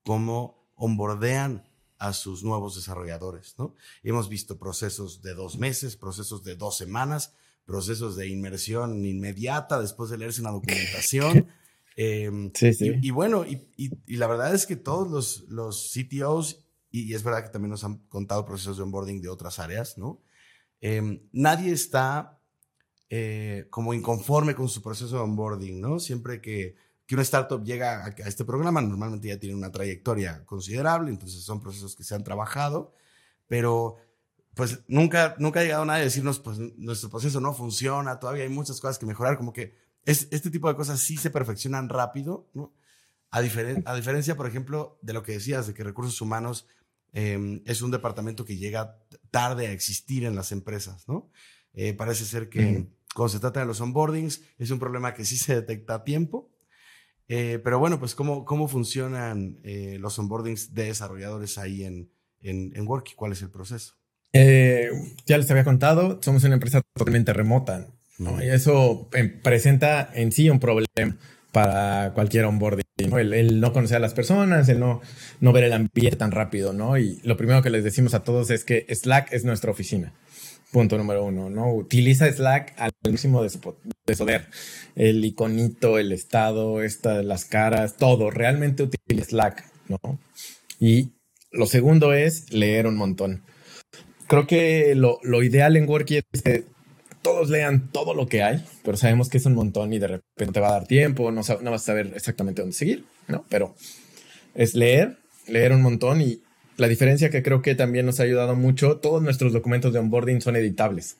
cómo onboardean a sus nuevos desarrolladores, ¿no? hemos visto procesos de dos meses, procesos de dos semanas, procesos de inmersión inmediata después de leerse una documentación. Em, sí, sí. Y, bueno, y, y, la verdad es que todos los, los CTOs y, es verdad que también nos han contado procesos de onboarding de otras áreas, ¿no? Em, nadie está eh, como inconforme con su proceso de onboarding, ¿no? Siempre que, que una startup llega a, este programa, normalmente ya tiene una trayectoria considerable, entonces son procesos que se han trabajado, pero pues nunca, nunca ha llegado nadie a decirnos, pues nuestro proceso no funciona, todavía hay muchas cosas que mejorar, como que es, este tipo de cosas sí se perfeccionan rápido, ¿no? A, a diferencia, por ejemplo, de lo que decías, de que recursos humanos Em, es un departamento que llega tarde a existir en las empresas, ¿no? Eh, parece ser que cuando se trata de los onboardings es un problema que sí se detecta a tiempo, eh, pero bueno, pues cómo, cómo funcionan eh, los onboardings de desarrolladores ahí en, en, en Worky, cuál es el proceso. ya les había contado, somos una empresa totalmente remota, ¿no? Y eso presenta en sí un problema para cualquier onboarding. El, no conocer a las personas, el no, no ver el ambiente tan rápido, ¿no? Y lo primero que les decimos a todos es que Slack es nuestra oficina. Punto número uno, ¿no? Utiliza Slack al máximo de poder. El iconito, el estado, esta, las caras, todo. Realmente utiliza Slack, ¿no? Y lo segundo es leer un montón. Creo que lo, lo ideal en Worky es que todos lean todo lo que hay, pero sabemos que es un montón y de repente te va a dar tiempo, no, no vas a saber exactamente dónde seguir, ¿no? Pero es leer, leer un montón y la diferencia que creo que también nos ha ayudado mucho, todos nuestros documentos de onboarding son editables.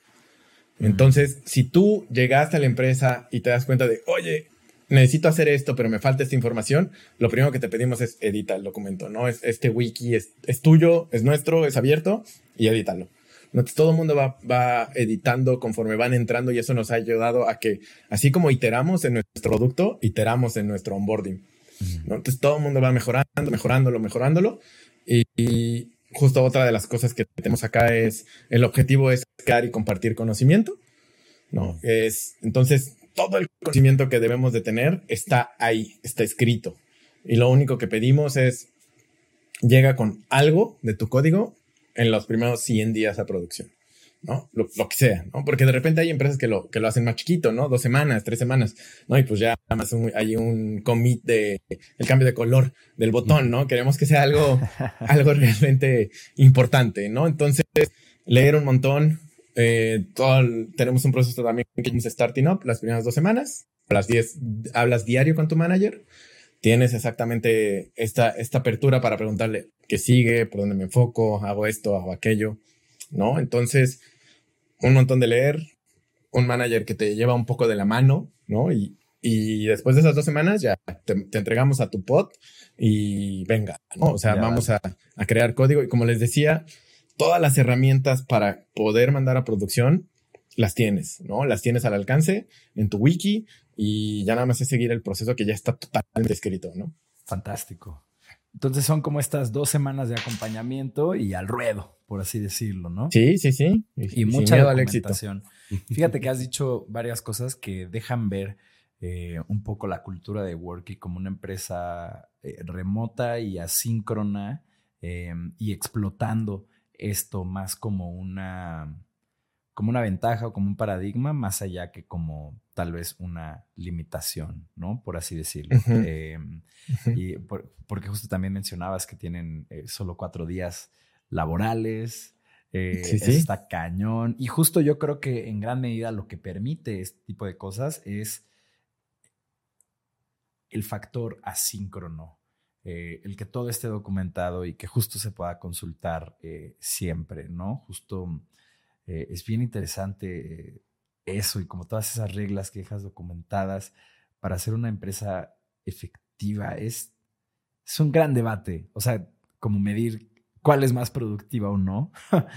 Entonces, si tú llegaste a la empresa y te das cuenta de, oye, necesito hacer esto, pero me falta esta información, lo primero que te pedimos es edita el documento, ¿no? Es, este wiki es, es tuyo, es nuestro, es abierto y edítalo. Todo el mundo va, editando conforme van entrando y eso nos ha ayudado a que, así como iteramos en nuestro producto, iteramos en nuestro onboarding. Entonces, todo el mundo va mejorando, mejorándolo, mejorándolo. Y, justo otra de las cosas que tenemos acá es, el objetivo es crear y compartir conocimiento. ¿no? Es, entonces, todo el conocimiento que debemos de tener está ahí, está escrito. Y lo único que pedimos es llega con algo de tu código en los primeros 100 días a producción. ¿no? Lo, que sea, ¿no? Porque de repente hay empresas que lo, que lo hacen más chiquito, ¿no? Dos semanas, tres semanas, ¿no? Y pues ya más hay un commit de el cambio de color del botón, ¿no? Queremos que sea algo, algo realmente importante, ¿no? Entonces, leer un montón, eh, todo tenemos un proceso también que es Starting Up las primeras dos semanas, a las 10 hablas diario con tu manager, tienes exactamente esta, esta apertura para preguntarle qué sigue, por dónde me enfoco, hago esto, hago aquello, ¿no? Entonces, un montón de leer, un manager que te lleva un poco de la mano, ¿no? Y, y después de esas dos semanas ya te, entregamos a tu pod y venga, ¿no? O sea, vamos a, a, crear código y como les decía, todas las herramientas para poder mandar a producción las tienes, ¿no? Las tienes al alcance en tu wiki y ya nada más es seguir el proceso que ya está totalmente escrito, ¿no? Fantástico. Entonces son como estas dos semanas de acompañamiento y al ruedo, por así decirlo, ¿no? Sí, sí, sí. Y, mucha documentación. Fíjate que has dicho varias cosas que dejan ver eh, un poco la cultura de Worky como una empresa eh, remota y asíncrona em, y explotando esto más como una como una ventaja o como un paradigma, más allá que como tal vez una limitación, ¿no? Por así decirlo. Em, y porque justo también mencionabas que tienen eh, solo cuatro días laborales. Eh, está cañón. Y justo yo creo que en gran medida lo que permite este tipo de cosas es el factor asíncrono. Eh, el que todo esté documentado y que justo se pueda consultar siempre, ¿no? Justo eh, es bien interesante eh, eso y como todas esas reglas que dejas documentadas para hacer una empresa efectiva. Es, es un gran debate. O sea, como medir cuál es más productiva o no.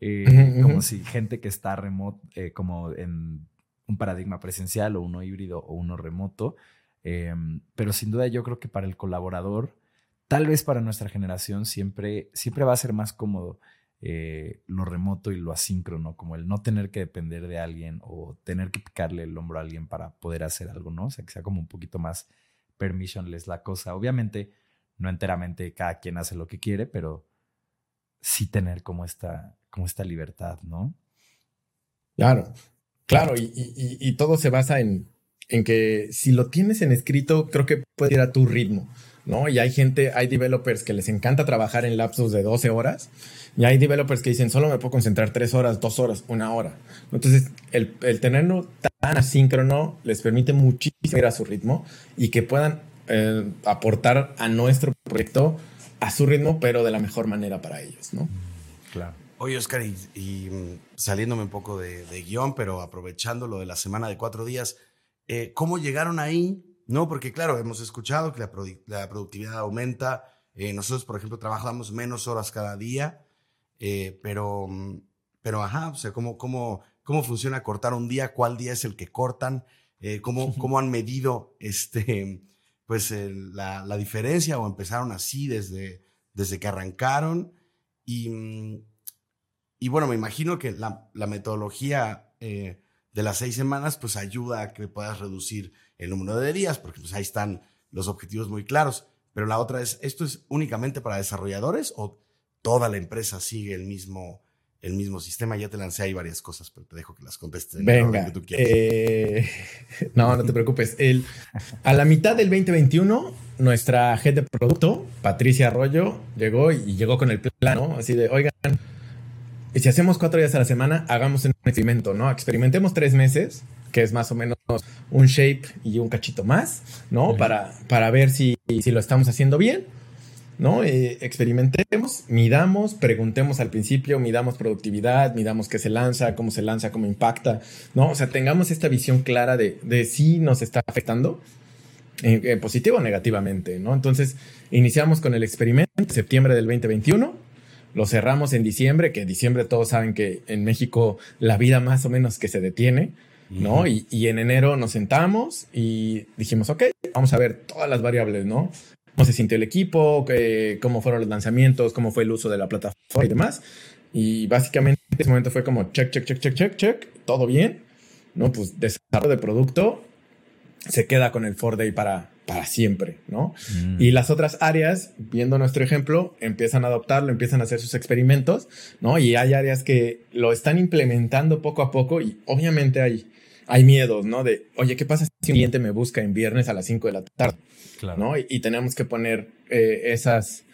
Eh, como si gente que está remoto, como en un paradigma presencial o uno híbrido o uno remoto. Em, pero sin duda yo creo que para el colaborador, tal vez para nuestra generación, siempre, siempre va a ser más cómodo eh, lo remoto y lo asíncrono, como el no tener que depender de alguien o tener que picarle el hombro a alguien para poder hacer algo, ¿no? O sea, que sea como un poquito más permissionless la cosa. Obviamente, no enteramente cada quien hace lo que quiere, pero sí tener como esta, como esta libertad, ¿no? Claro, claro, y, y todo se basa en, en que si lo tienes en escrito, creo que puede ir a tu ritmo. ¿No? Y hay gente, hay developers que les encanta trabajar en lapsos de 12 horas y hay developers que dicen, solo me puedo concentrar 3 horas, 2 horas, una hora. Entonces, el, el tenerlo tan asíncrono les permite muchísimo ir a su ritmo y que puedan eh, aportar a nuestro proyecto a su ritmo, pero de la mejor manera para ellos, ¿no? Claro. Oye, Oscar, y, mm, saliéndome un poco de, guion, pero aprovechando lo de la semana de cuatro días, eh, ¿cómo llegaron ahí? No, porque claro, hemos escuchado que la, productividad aumenta. Eh, nosotros, por ejemplo, trabajamos menos horas cada día, eh, pero, mm, pero, ajá, o sea, ¿cómo, cómo, cómo funciona cortar un día? ¿Cuál día es el que cortan? Eh, ¿cómo, ¿Cómo han medido este, pues, la, la, diferencia o empezaron así desde, desde que arrancaron? Y, mm, y bueno, me imagino que la, la metodología de las seis semanas pues ayuda a que puedas reducir el número de días, porque pues ahí están los objetivos muy claros. Pero la otra es, ¿esto es únicamente para desarrolladores o toda la empresa sigue el mismo, el mismo sistema? Ya te lancé ahí varias cosas, pero te dejo que las contestes. Venga, que tú eh, no, no te preocupes. El, a la mitad del 2021, nuestra head de producto, Patricia Arroyo, llegó y llegó con el plano, así de, oigan, si hacemos cuatro días a la semana, hagamos un experimento, ¿no? Experimentemos tres meses que es más o menos un shape y un cachito más, ¿no? para, para ver si, si, lo estamos haciendo bien, ¿no? Eh, experimentemos, midamos, preguntemos al principio, midamos productividad, midamos qué se lanza, cómo se lanza, cómo impacta, ¿no? O sea, tengamos esta visión clara de, de si nos está afectando. Eh, eh, positivo o negativamente, ¿no? Entonces, iniciamos con el experimento en septiembre del 2021, lo cerramos en diciembre, que en diciembre todos saben que en México la vida más o menos que se detiene, ¿no? y, en enero nos sentamos y dijimos, ok, vamos a ver todas las variables, ¿no? Cómo se sintió el equipo, cómo fueron los lanzamientos, cómo fue el uso de la plataforma y demás. Y básicamente en ese momento fue como check, check, check, check, check, check, todo bien, ¿no? Pues desarrollo de producto se queda con el 4 Day para, para siempre, ¿no? Mm. Y las otras áreas, viendo nuestro ejemplo, empiezan a adoptarlo, empiezan a hacer sus experimentos, ¿no? Y hay áreas que lo están implementando poco a poco y obviamente hay, hay miedos, ¿no? De, oye, ¿qué pasa si un cliente me busca en viernes a las 5 de la tarde? Claro. ¿no? Y, y tenemos que poner eh, esas,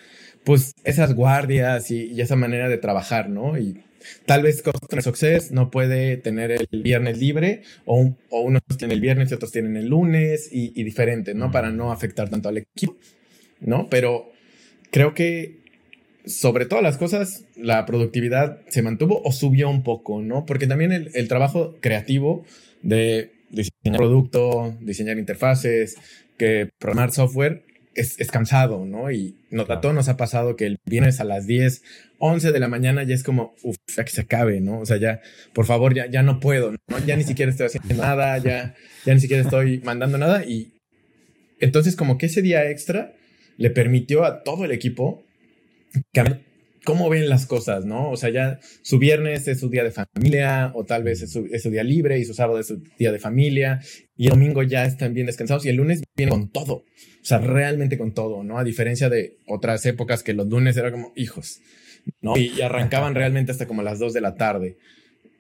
pues, esas guardias y, y, esa manera de trabajar, ¿no? Y tal vez Customer Success no puede tener el viernes libre o, un, o unos tienen el viernes y otros tienen el lunes y, y diferente, ¿no? Para no afectar tanto al equipo, ¿no? Pero creo que sobre todas las cosas, la productividad se mantuvo o subió un poco, ¿no? Porque también el, el trabajo creativo de diseñar producto, diseñar interfaces, que programar software es, es, cansado, ¿no? Y nos, a todos nos ha pasado que el viernes a las 10, 11 de la mañana ya es como, uff, ya que se acabe, ¿no? O sea, ya, por favor, ya, ya no puedo, ¿no? Ya ni siquiera estoy haciendo nada, ya, ya ni siquiera estoy mandando nada. Y entonces como que ese día extra le permitió a todo el equipo cambiar cómo ven las cosas, ¿no? O sea, ya su viernes es su día de familia, o tal vez es su, es su, día libre, y su sábado es su día de familia, y el domingo ya están bien descansados, y el lunes viene con todo, o sea, realmente con todo, ¿no? A diferencia de otras épocas que los lunes era como hijos, ¿no? Y, y arrancaban realmente hasta como las 2 de la tarde,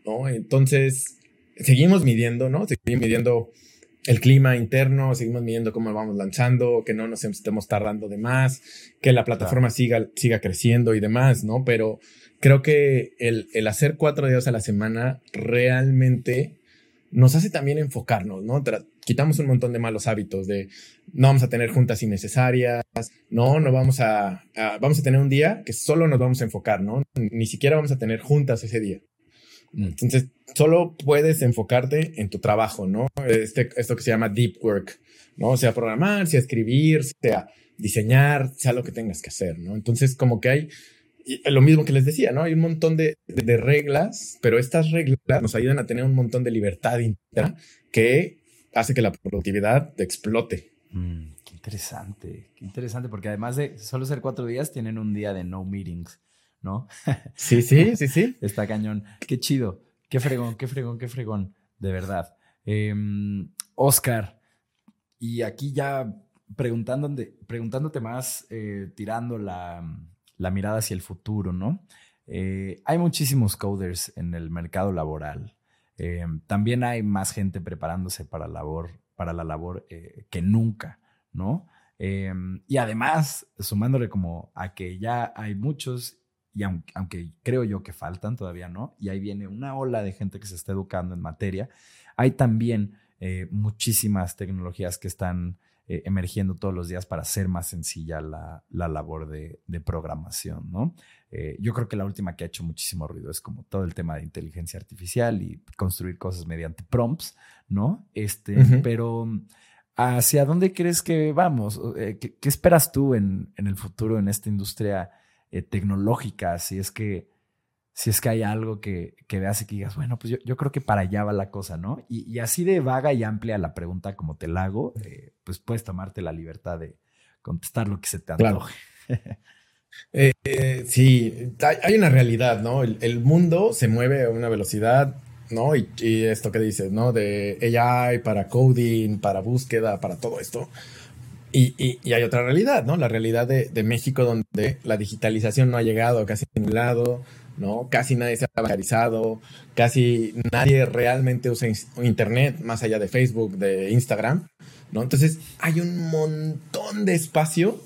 ¿no? Entonces, seguimos midiendo, ¿no? Seguimos midiendo el clima interno, seguimos midiendo cómo vamos lanzando, que no nos estemos tardando de más, que la plataforma claro. siga, siga creciendo y demás, ¿no? Pero creo que el, el, hacer cuatro días a la semana realmente nos hace también enfocarnos, ¿no? Tra quitamos un montón de malos hábitos de no vamos a tener juntas innecesarias, no, no vamos a, a, vamos a tener un día que solo nos vamos a enfocar, ¿no? Ni siquiera vamos a tener juntas ese día. Entonces, solo puedes enfocarte en tu trabajo, ¿no? Este, esto que se llama deep work, ¿no? Sea programar, sea escribir, sea diseñar, sea lo que tengas que hacer, ¿no? Entonces, como que hay lo mismo que les decía, ¿no? Hay un montón de, de, de reglas, pero estas reglas nos ayudan a tener un montón de libertad interna que hace que la productividad explote. Mm, qué interesante, qué interesante, porque además de solo ser cuatro días, tienen un día de no meetings. ¿No? Sí, sí, sí, sí. Está cañón. Qué chido. Qué fregón, qué fregón, qué fregón. De verdad. Eh, Oscar, y aquí ya preguntándote, preguntándote más, eh, tirando la, la, mirada hacia el futuro, ¿no? Eh, hay muchísimos coders en el mercado laboral. Eh, también hay más gente preparándose para, labor, para la labor que nunca, ¿no? y además, sumándole como a que ya hay muchos y aunque, aunque, creo yo que faltan todavía, ¿no? Y ahí viene una ola de gente que se está educando en materia, hay también eh, muchísimas tecnologías que están eh, emergiendo todos los días para hacer más sencilla la, la labor de, de, programación, ¿no? Eh, yo creo que la última que ha hecho muchísimo ruido es como todo el tema de inteligencia artificial y construir cosas mediante prompts, ¿no? Este, uh -huh. pero ¿hacia dónde crees que vamos? ¿Qué, qué esperas tú en, en el futuro en esta industria? Eh, tecnológica, si es que si es que hay algo que, que veas y que digas, bueno, pues yo, yo, creo que para allá va la cosa, ¿no? Y, y, así de vaga y amplia la pregunta como te la hago, eh, pues puedes tomarte la libertad de contestar lo que se te antoje. Claro. eh, eh, sí, hay, una realidad, ¿no? El, el, mundo se mueve a una velocidad, ¿no? Y, y esto que dices, ¿no? De AI para coding, para búsqueda, para todo esto. Y, y, y, hay otra realidad, ¿no? La realidad de, México donde la digitalización no ha llegado a casi ningún lado, ¿no? Casi nadie se ha bancarizado, casi nadie realmente usa Internet más allá de Facebook, de Instagram, ¿no? Entonces hay un montón de espacio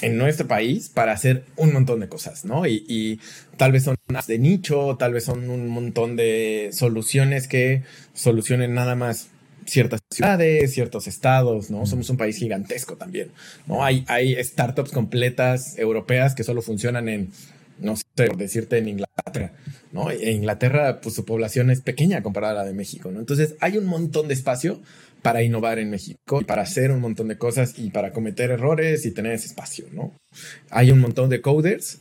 en nuestro país para hacer un montón de cosas, ¿no? Y, y tal vez son de nicho, tal vez son un montón de soluciones que solucionen nada más ciertas ciudades, ciertos estados, ¿no? Somos un país gigantesco también, ¿no? Hay, hay startups completas europeas que solo funcionan en, no sé, por decirte, en Inglaterra, ¿no? En Inglaterra, pues su población es pequeña comparada a la de México, ¿no? Entonces hay un montón de espacio para innovar en México, para hacer un montón de cosas y para cometer errores y tener ese espacio, ¿no? Hay un montón de coders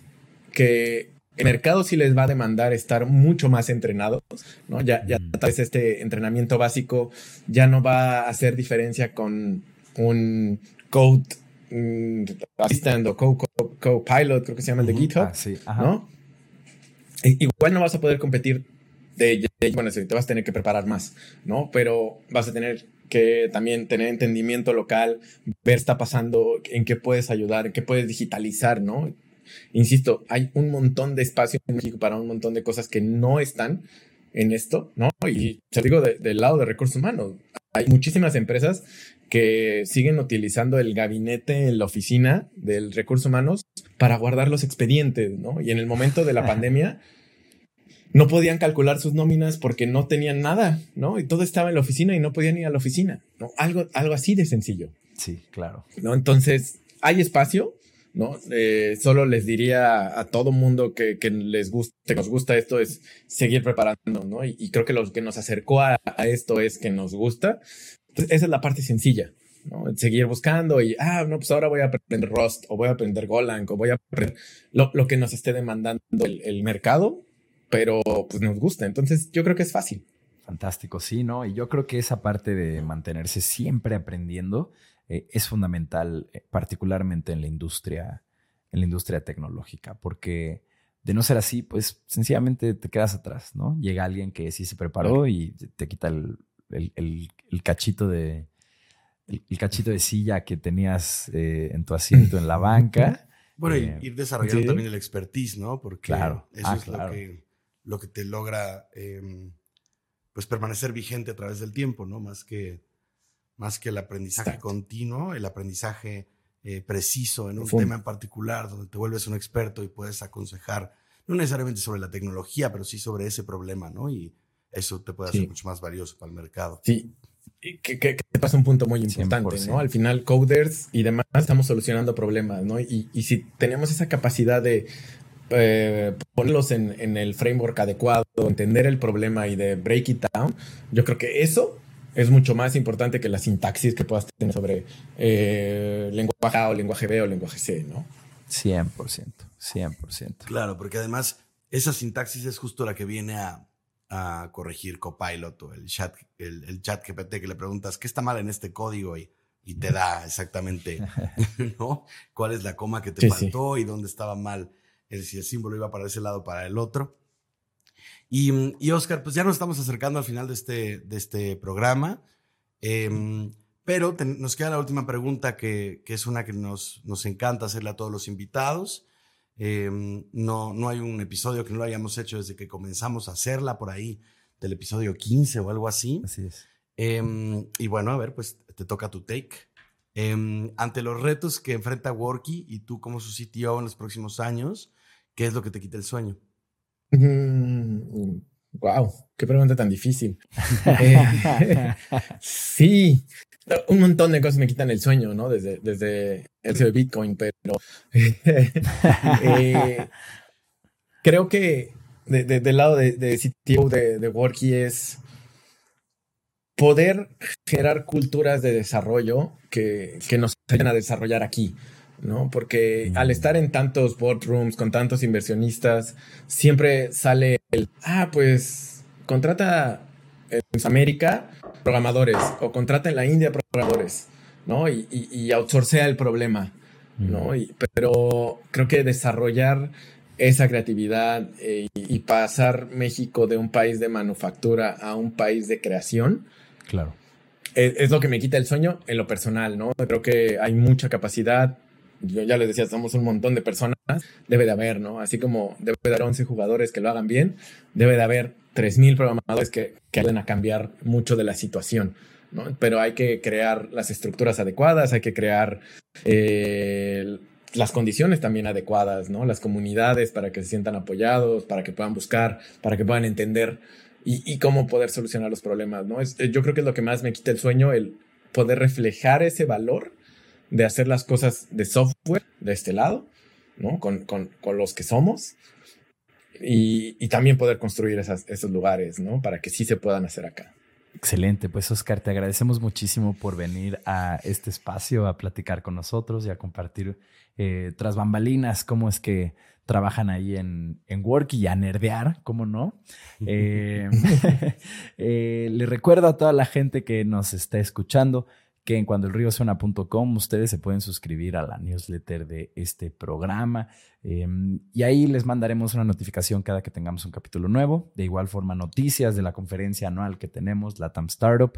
que el mercado sí les va a demandar estar mucho más entrenados, ¿no? Ya, ya tal vez este entrenamiento básico ya no va a hacer diferencia con un code um, assistant o co-pilot, co creo que se llama el de GitHub, ah, sí. ¿no? igual no vas a poder competir de, bueno, te vas a tener que preparar más, ¿no? Pero vas a tener que también tener entendimiento local, ver qué está pasando, en qué puedes ayudar, en qué puedes digitalizar, ¿no? Insisto, hay un montón de espacio en México para un montón de cosas que no están en esto, ¿no? Y te digo del lado de recursos humanos, hay muchísimas empresas que siguen utilizando el gabinete en la oficina del recursos humanos para guardar los expedientes, ¿no? Y en el momento de la pandemia no podían calcular sus nóminas porque no tenían nada, ¿no? Y todo estaba en la oficina y no podían ir a la oficina, ¿no? Algo, algo así de sencillo. Sí, claro. ¿No? Entonces, hay espacio, ¿no? Eh, solo les diría a todo mundo que, les guste, que nos gusta esto es seguir preparando, ¿no? Y, creo que lo que nos acercó a, esto es que nos gusta. Entonces, esa es la parte sencilla. Seguir buscando y, ah, no, pues ahora voy a aprender Rust o voy a aprender Golang o voy a aprender lo, que nos esté demandando el mercado pero pues nos gusta. Entonces yo creo que es fácil. Fantástico, sí, ¿no? Y yo creo que esa parte de mantenerse siempre aprendiendo eh, es fundamental, eh, particularmente en la industria, en la industria tecnológica, porque de no ser así, pues sencillamente te quedas atrás, ¿no? Llega alguien que sí se preparó y te quita el, cachito de el, cachito de silla que tenías eh, en tu asiento en la banca. Bueno, ir desarrollando también el expertise, ¿no? Porque claro. eso ah, es lo que lo que te logra em, pues permanecer vigente a través del tiempo, ¿no? Más que, más que el aprendizaje continuo, el aprendizaje eh, preciso en un tema en particular, donde te vuelves un experto y puedes aconsejar, no necesariamente sobre la tecnología, pero sí sobre ese problema, ¿no? Y eso te puede hacer mucho más valioso para el mercado. Sí. Que, que, pasa un punto muy importante, ¿no? Al final, coders y demás estamos solucionando problemas, ¿no? Y, y si tenemos esa capacidad de eh, ponerlos en, el framework adecuado, entender el problema y de break it down, yo creo que eso es mucho más importante que la sintaxis que puedas tener sobre eh, lenguaje A o lenguaje B o lenguaje C, ¿no? 100%, 100%. Claro, porque además esa sintaxis es justo la que viene a, corregir Copilot o el chat, el, chat GPT que le preguntas, ¿qué está mal en este código? Y, y te da exactamente, ¿no? ¿Cuál es la coma que te faltó y dónde estaba mal si el símbolo iba para ese lado para el otro. Y, y Oscar, pues ya nos estamos acercando al final de este, de este programa, em, pero nos queda la última pregunta que, que, es una que nos, nos encanta hacerle a todos los invitados. Em, no, no hay un episodio que no lo hayamos hecho desde que comenzamos a hacerla por ahí, del episodio 15 o algo así. Así es. Em, y bueno, a ver, pues te toca tu take. ante los retos que enfrenta Worky y tú como su CTO en los próximos años, ¿Qué es lo que te quita el sueño? Wow, qué pregunta tan difícil. Eh, sí, un montón de cosas me quitan el sueño, ¿no? Desde, desde el de Bitcoin, pero eh, creo que del lado de, de CTO de, de Worky es poder generar culturas de desarrollo que, que nos ayuden a desarrollar aquí. ¿No? Porque al estar en tantos boardrooms con tantos inversionistas, siempre sale el, ah, pues contrata en América programadores o contrata en la India programadores, ¿no? Y, y, outsourcea el problema, ¿no? pero creo que desarrollar esa creatividad eh, y, pasar México de un país de manufactura a un país de creación. Claro. Es, es, lo que me quita el sueño en lo personal, ¿no? Creo que hay mucha capacidad, yo ya les decía, somos un montón de personas, debe de haber, ¿no? Así como debe de haber 11 jugadores que lo hagan bien, debe de haber 3.000 programadores que, que ayuden a cambiar mucho de la situación, ¿no? Pero hay que crear las estructuras adecuadas, hay que crear eh, las condiciones también adecuadas, ¿no? Las comunidades para que se sientan apoyados, para que puedan buscar, para que puedan entender y, y cómo poder solucionar los problemas, ¿no? Es, yo creo que es lo que más me quita el sueño, el poder reflejar ese valor de hacer las cosas de software de este lado, ¿no? Con, con, con los que somos. Y, y también poder construir esas, esos lugares, ¿no? Para que sí se puedan hacer acá. Excelente, pues Oscar, te agradecemos muchísimo por venir a este espacio a platicar con nosotros y a compartir eh, tras bambalinas cómo es que trabajan ahí en, en Work y a nerdear, ¿cómo no? Eh, eh, le recuerdo a toda la gente que nos está escuchando que en cuandoelríosuena.com ustedes se pueden suscribir a la newsletter de este programa em, y ahí les mandaremos una notificación cada que tengamos un capítulo nuevo. De igual forma, noticias de la conferencia anual que tenemos, la TAM Startup.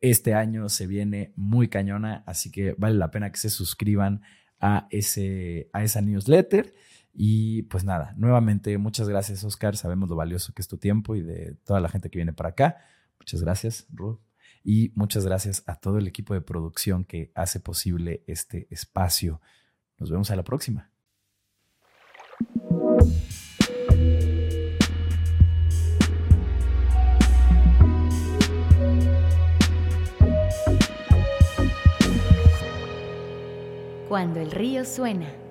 Este año se viene muy cañona, así que vale la pena que se suscriban a, ese, a esa newsletter. Y pues nada, nuevamente muchas gracias Oscar, sabemos lo valioso que es tu tiempo y de toda la gente que viene para acá. Muchas gracias, Ruth. Y muchas gracias a todo el equipo de producción que hace posible este espacio. Nos vemos a la próxima. Cuando el río suena.